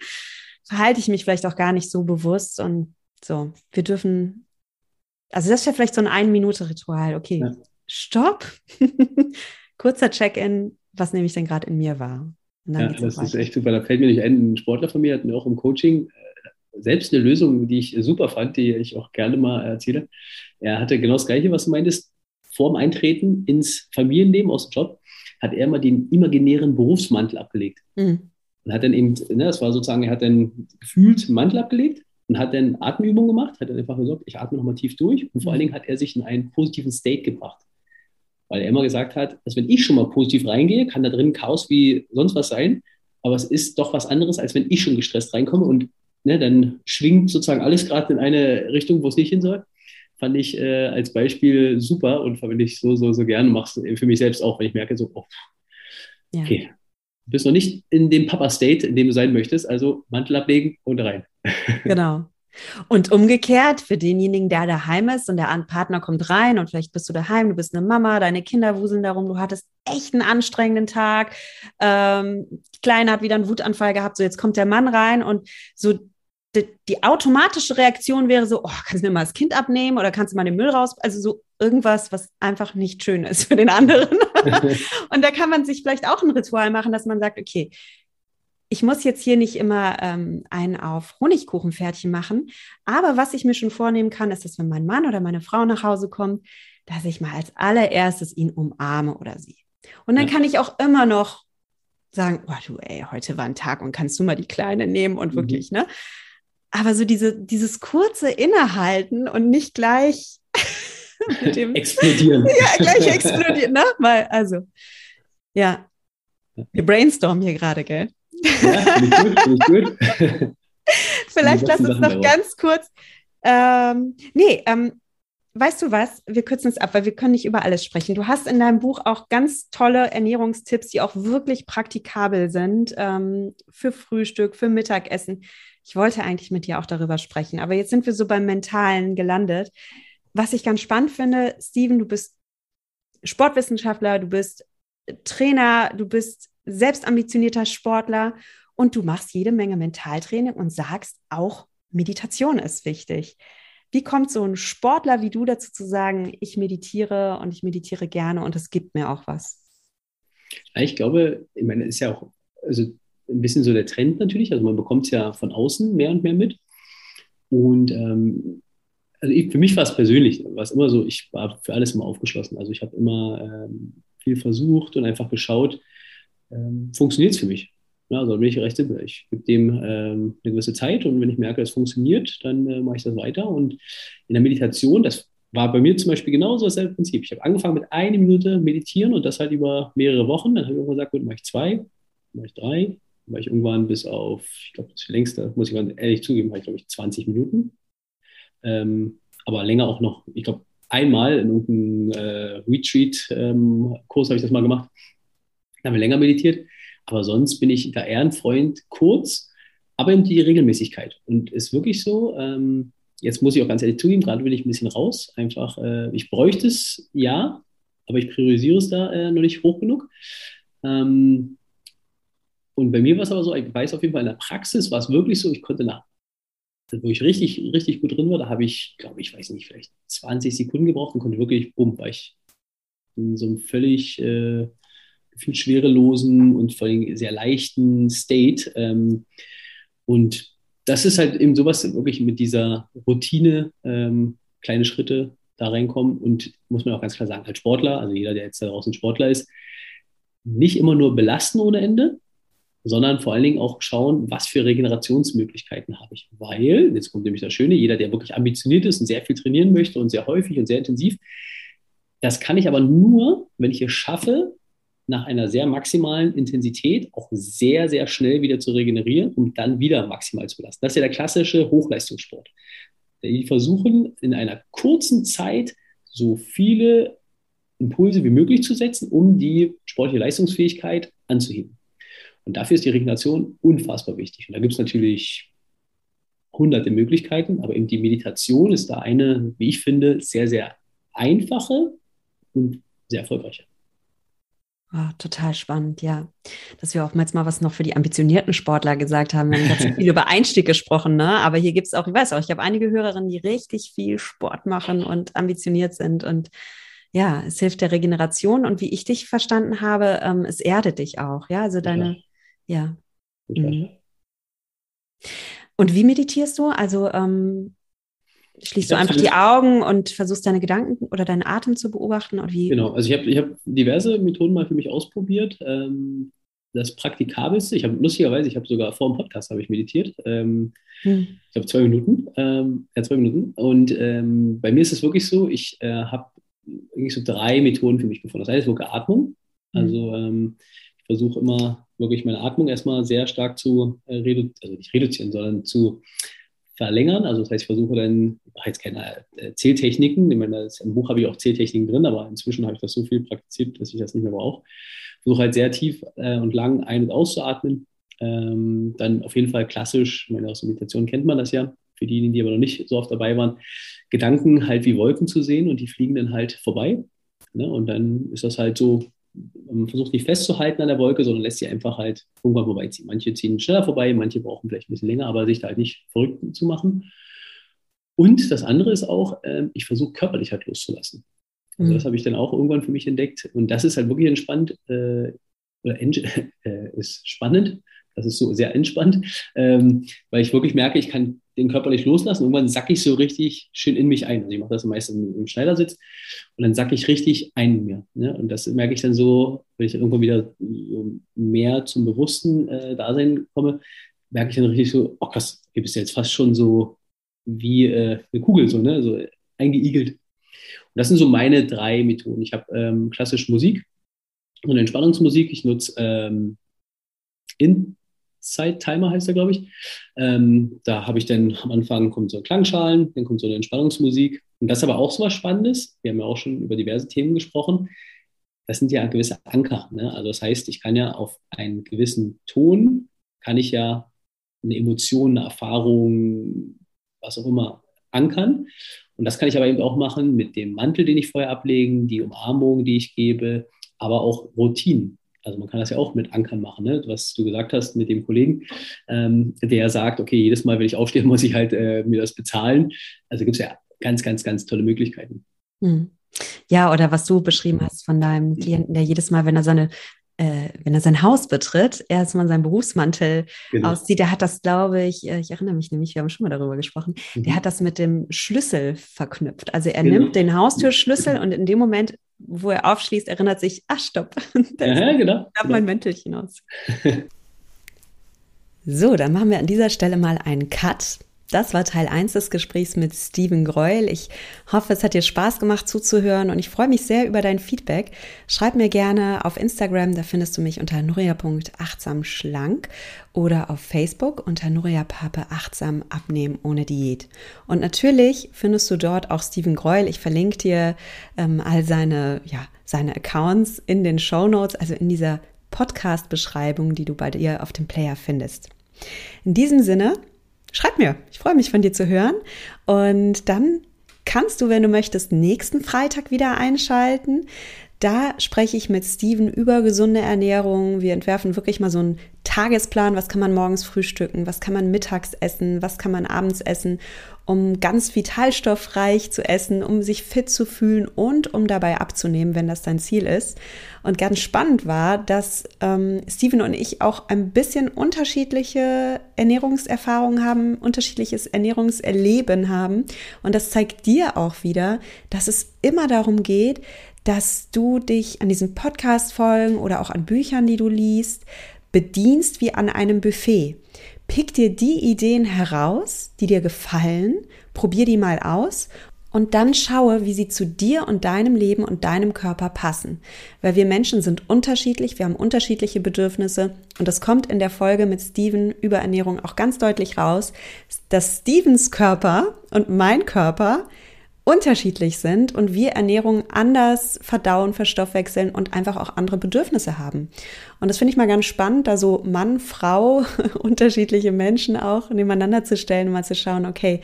verhalte ich mich vielleicht auch gar nicht so bewusst und so. Wir dürfen, also das wäre vielleicht so ein Ein-Minute-Ritual. Okay, ja. stopp. Kurzer Check-in. Was nehme ich denn gerade in mir wahr? Ja, das ist echt super. Da fällt mir nicht ein, ein Sportler von mir hat mir auch im Coaching äh, selbst eine Lösung, die ich super fand, die ich auch gerne mal erzähle. Er hatte genau das Gleiche, was du meintest. Vor dem Eintreten ins Familienleben aus dem Job hat er mal den imaginären Berufsmantel abgelegt. Mhm. Und hat dann eben, ne, das war sozusagen, er hat dann gefühlt einen Mantel abgelegt und hat dann Atemübungen gemacht, hat dann einfach gesagt, ich atme nochmal tief durch und vor allen Dingen hat er sich in einen positiven State gebracht. Weil er immer gesagt hat, dass wenn ich schon mal positiv reingehe, kann da drin Chaos wie sonst was sein. Aber es ist doch was anderes, als wenn ich schon gestresst reinkomme und ne, dann schwingt sozusagen alles gerade in eine Richtung, wo es nicht hin soll. Fand ich äh, als Beispiel super und verwende ich so, so, so gerne. Mache es für mich selbst auch, wenn ich merke, so, oh, okay, du bist noch nicht in dem Papa-State, in dem du sein möchtest, also Mantel ablegen und rein. Genau. Und umgekehrt, für denjenigen, der daheim ist und der Partner kommt rein und vielleicht bist du daheim, du bist eine Mama, deine Kinder wuseln darum, du hattest echt einen anstrengenden Tag, ähm, die Kleine hat wieder einen Wutanfall gehabt, so jetzt kommt der Mann rein und so die, die automatische Reaktion wäre so, oh, kannst du mir mal das Kind abnehmen oder kannst du mal den Müll raus, also so irgendwas, was einfach nicht schön ist für den anderen. und da kann man sich vielleicht auch ein Ritual machen, dass man sagt, okay, ich muss jetzt hier nicht immer ähm, einen auf Honigkuchenpferdchen machen. Aber was ich mir schon vornehmen kann, ist, dass wenn mein Mann oder meine Frau nach Hause kommt, dass ich mal als allererstes ihn umarme oder sie. Und dann ja. kann ich auch immer noch sagen, oh du, ey, heute war ein Tag und kannst du mal die Kleine nehmen und mhm. wirklich, ne? Aber so diese, dieses kurze Innehalten und nicht gleich mit dem explodieren. ja, gleich explodieren, ne? Weil, also, ja. Wir brainstormen hier gerade, gell? Ja, ich gut, ich gut. Vielleicht lass uns noch ganz kurz. Ähm, nee, ähm, weißt du was? Wir kürzen es ab, weil wir können nicht über alles sprechen. Du hast in deinem Buch auch ganz tolle Ernährungstipps, die auch wirklich praktikabel sind ähm, für Frühstück, für Mittagessen. Ich wollte eigentlich mit dir auch darüber sprechen, aber jetzt sind wir so beim Mentalen gelandet. Was ich ganz spannend finde, Steven, du bist Sportwissenschaftler, du bist Trainer, du bist selbst ambitionierter Sportler und du machst jede Menge Mentaltraining und sagst auch, Meditation ist wichtig. Wie kommt so ein Sportler wie du dazu zu sagen, ich meditiere und ich meditiere gerne und es gibt mir auch was? ich glaube, ich meine, ist ja auch also ein bisschen so der Trend natürlich. Also man bekommt es ja von außen mehr und mehr mit. Und ähm, also ich, für mich war es persönlich, war es immer so, ich war für alles immer aufgeschlossen. Also ich habe immer ähm, viel versucht und einfach geschaut, ähm, funktioniert es für mich. Ja, also bin ich recht simpel. Ich gebe dem ähm, eine gewisse Zeit und wenn ich merke, es funktioniert, dann äh, mache ich das weiter. Und in der Meditation, das war bei mir zum Beispiel genauso dasselbe Prinzip. Ich habe angefangen mit einer Minute meditieren und das halt über mehrere Wochen. Dann habe ich irgendwann gesagt, gut, mache ich zwei, mache ich drei, mache ich irgendwann bis auf, ich glaube, das längste, muss ich ganz ehrlich zugeben, habe ich, glaube ich, 20 Minuten. Ähm, aber länger auch noch, ich glaube, einmal in irgendeinem äh, Retreat-Kurs ähm, habe ich das mal gemacht. Da haben wir länger meditiert. Aber sonst bin ich da eher ein Freund kurz, aber eben die Regelmäßigkeit. Und ist wirklich so, ähm, jetzt muss ich auch ganz ehrlich zugeben, gerade will ich ein bisschen raus. Einfach, äh, ich bräuchte es, ja, aber ich priorisiere es da äh, noch nicht hoch genug. Ähm, und bei mir war es aber so, ich weiß auf jeden Fall in der Praxis war es wirklich so, ich konnte nach, wo ich richtig, richtig gut drin war, da habe ich, glaube ich, weiß nicht, vielleicht 20 Sekunden gebraucht und konnte wirklich, bumm, war ich in so einem völlig äh, viel schwerelosen und vor allem sehr leichten State. Ähm, und das ist halt eben sowas, wirklich mit dieser Routine, ähm, kleine Schritte da reinkommen und muss man auch ganz klar sagen, als Sportler, also jeder, der jetzt da draußen Sportler ist, nicht immer nur belasten ohne Ende, sondern vor allen Dingen auch schauen, was für Regenerationsmöglichkeiten habe ich. Weil, jetzt kommt nämlich das Schöne, jeder, der wirklich ambitioniert ist und sehr viel trainieren möchte und sehr häufig und sehr intensiv, das kann ich aber nur, wenn ich es schaffe, nach einer sehr maximalen Intensität auch sehr, sehr schnell wieder zu regenerieren, um dann wieder maximal zu belasten. Das ist ja der klassische Hochleistungssport. Die versuchen in einer kurzen Zeit so viele Impulse wie möglich zu setzen, um die sportliche Leistungsfähigkeit anzuheben. Und dafür ist die Regeneration unfassbar wichtig. Und da gibt es natürlich hunderte Möglichkeiten, aber eben die Meditation ist da eine, wie ich finde, sehr, sehr einfache und sehr erfolgreiche. Oh, total spannend, ja. Dass wir oftmals mal was noch für die ambitionierten Sportler gesagt haben. Wir haben ganz viel über Einstieg gesprochen, ne? Aber hier gibt es auch, ich weiß auch, ich habe einige Hörerinnen, die richtig viel Sport machen und ambitioniert sind. Und ja, es hilft der Regeneration. Und wie ich dich verstanden habe, ähm, es erdet dich auch, ja. Also deine, ja. ja. Mhm. Und wie meditierst du? Also ähm, Schließt du einfach die Augen und versuchst deine Gedanken oder deinen Atem zu beobachten? Oder wie? Genau, also ich habe ich hab diverse Methoden mal für mich ausprobiert. Ähm, das Praktikabelste, ich habe lustigerweise, ich habe sogar vor dem Podcast habe ich meditiert. Ähm, hm. Ich glaube zwei Minuten, ähm, ja zwei Minuten. Und ähm, bei mir ist es wirklich so, ich äh, habe eigentlich so drei Methoden für mich gefunden. Das eine ist wirklich Atmung. Hm. Also ähm, ich versuche immer wirklich meine Atmung erstmal sehr stark zu äh, reduzieren, also nicht reduzieren, sondern zu verlängern. Also das heißt, ich versuche dann, ich mache jetzt keine äh, Zähltechniken, ich meine, im Buch habe ich auch Zähltechniken drin, aber inzwischen habe ich das so viel praktiziert, dass ich das nicht mehr brauche. Versuche halt sehr tief äh, und lang ein- und auszuatmen. Ähm, dann auf jeden Fall klassisch, ich meine, aus der Meditation kennt man das ja, für diejenigen, die aber noch nicht so oft dabei waren, Gedanken halt wie Wolken zu sehen und die fliegen dann halt vorbei. Ne? Und dann ist das halt so versucht nicht festzuhalten an der Wolke, sondern lässt sie einfach halt irgendwann vorbeiziehen. Manche ziehen schneller vorbei, manche brauchen vielleicht ein bisschen länger, aber sich da halt nicht verrückt zu machen. Und das andere ist auch, äh, ich versuche körperlich halt loszulassen. Also mhm. das habe ich dann auch irgendwann für mich entdeckt. Und das ist halt wirklich entspannt, äh, oder äh, ist spannend, das ist so sehr entspannt, ähm, weil ich wirklich merke, ich kann den Körper nicht loslassen. Irgendwann sacke ich so richtig schön in mich ein. Also ich mache das meistens im, Schneidersitz und dann sacke ich richtig ein in mir. Ne? Und das merke ich dann so, wenn ich dann irgendwann wieder mehr zum bewussten äh, Dasein komme, merke ich dann richtig so, oh krass, hier bist du jetzt fast schon so wie äh, eine Kugel, so, ne? so eingeigelt. Und das sind so meine drei Methoden. Ich habe ähm, klassisch Musik und Entspannungsmusik. Ich nutze ähm, in Echtzeit-Timer heißt er, glaube ich. Ähm, da habe ich dann am Anfang kommt so Klangschalen, dann kommt so eine Entspannungsmusik. Und das ist aber auch so was Spannendes. Wir haben ja auch schon über diverse Themen gesprochen. Das sind ja gewisse Anker. Ne? Also das heißt, ich kann ja auf einen gewissen Ton, kann ich ja eine Emotion, eine Erfahrung, was auch immer ankern. Und das kann ich aber eben auch machen mit dem Mantel, den ich vorher ablegen, die Umarmung, die ich gebe, aber auch Routinen. Also man kann das ja auch mit Ankern machen, ne? was du gesagt hast mit dem Kollegen, ähm, der sagt, okay, jedes Mal, wenn ich aufstehe, muss ich halt äh, mir das bezahlen. Also gibt es ja ganz, ganz, ganz tolle Möglichkeiten. Hm. Ja, oder was du beschrieben hast von deinem Klienten, der jedes Mal, wenn er seine äh, wenn er sein Haus betritt, erstmal seinen Berufsmantel genau. auszieht. Der hat das, glaube ich, äh, ich erinnere mich nämlich, wir haben schon mal darüber gesprochen, mhm. der hat das mit dem Schlüssel verknüpft. Also er genau. nimmt den Haustürschlüssel und in dem Moment, wo er aufschließt, erinnert sich, ach stopp, da ja, genau, genau. mein Mäntelchen aus. so, dann machen wir an dieser Stelle mal einen Cut. Das war Teil 1 des Gesprächs mit Steven Greuel. Ich hoffe, es hat dir Spaß gemacht zuzuhören und ich freue mich sehr über dein Feedback. Schreib mir gerne auf Instagram, da findest du mich unter nuria.achtsamschlank oder auf Facebook unter Nuria achtsam abnehmen ohne Diät. Und natürlich findest du dort auch Steven Greuel. Ich verlinke dir ähm, all seine, ja, seine Accounts in den Show Notes, also in dieser Podcast-Beschreibung, die du bei dir auf dem Player findest. In diesem Sinne, schreib mir. Ich freue mich von dir zu hören. Und dann kannst du, wenn du möchtest, nächsten Freitag wieder einschalten. Da spreche ich mit Steven über gesunde Ernährung. Wir entwerfen wirklich mal so einen Tagesplan. Was kann man morgens frühstücken? Was kann man mittags essen? Was kann man abends essen? Um ganz vitalstoffreich zu essen, um sich fit zu fühlen und um dabei abzunehmen, wenn das dein Ziel ist. Und ganz spannend war, dass ähm, Steven und ich auch ein bisschen unterschiedliche Ernährungserfahrungen haben, unterschiedliches Ernährungserleben haben. Und das zeigt dir auch wieder, dass es immer darum geht, dass du dich an diesen Podcast-Folgen oder auch an Büchern, die du liest, bedienst wie an einem Buffet. Pick dir die Ideen heraus, die dir gefallen, probier die mal aus und dann schaue, wie sie zu dir und deinem Leben und deinem Körper passen. Weil wir Menschen sind unterschiedlich, wir haben unterschiedliche Bedürfnisse und das kommt in der Folge mit Steven über Ernährung auch ganz deutlich raus, dass Stevens Körper und mein Körper unterschiedlich sind und wir Ernährung anders verdauen, verstoffwechseln und einfach auch andere Bedürfnisse haben. Und das finde ich mal ganz spannend, da so Mann, Frau, unterschiedliche Menschen auch nebeneinander zu stellen mal zu schauen, okay,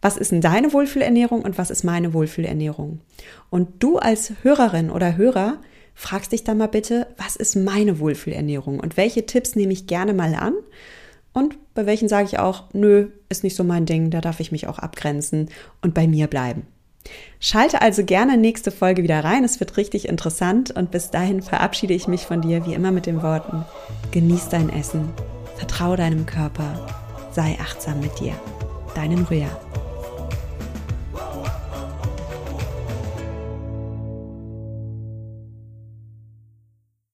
was ist denn deine Wohlfühlernährung und was ist meine Wohlfühlernährung? Und du als Hörerin oder Hörer fragst dich dann mal bitte, was ist meine Wohlfühlernährung und welche Tipps nehme ich gerne mal an und bei welchen sage ich auch, nö, ist nicht so mein Ding, da darf ich mich auch abgrenzen und bei mir bleiben. Schalte also gerne nächste Folge wieder rein, es wird richtig interessant und bis dahin verabschiede ich mich von dir wie immer mit den Worten, genieß dein Essen, vertraue deinem Körper, sei achtsam mit dir. Deinen Rühr.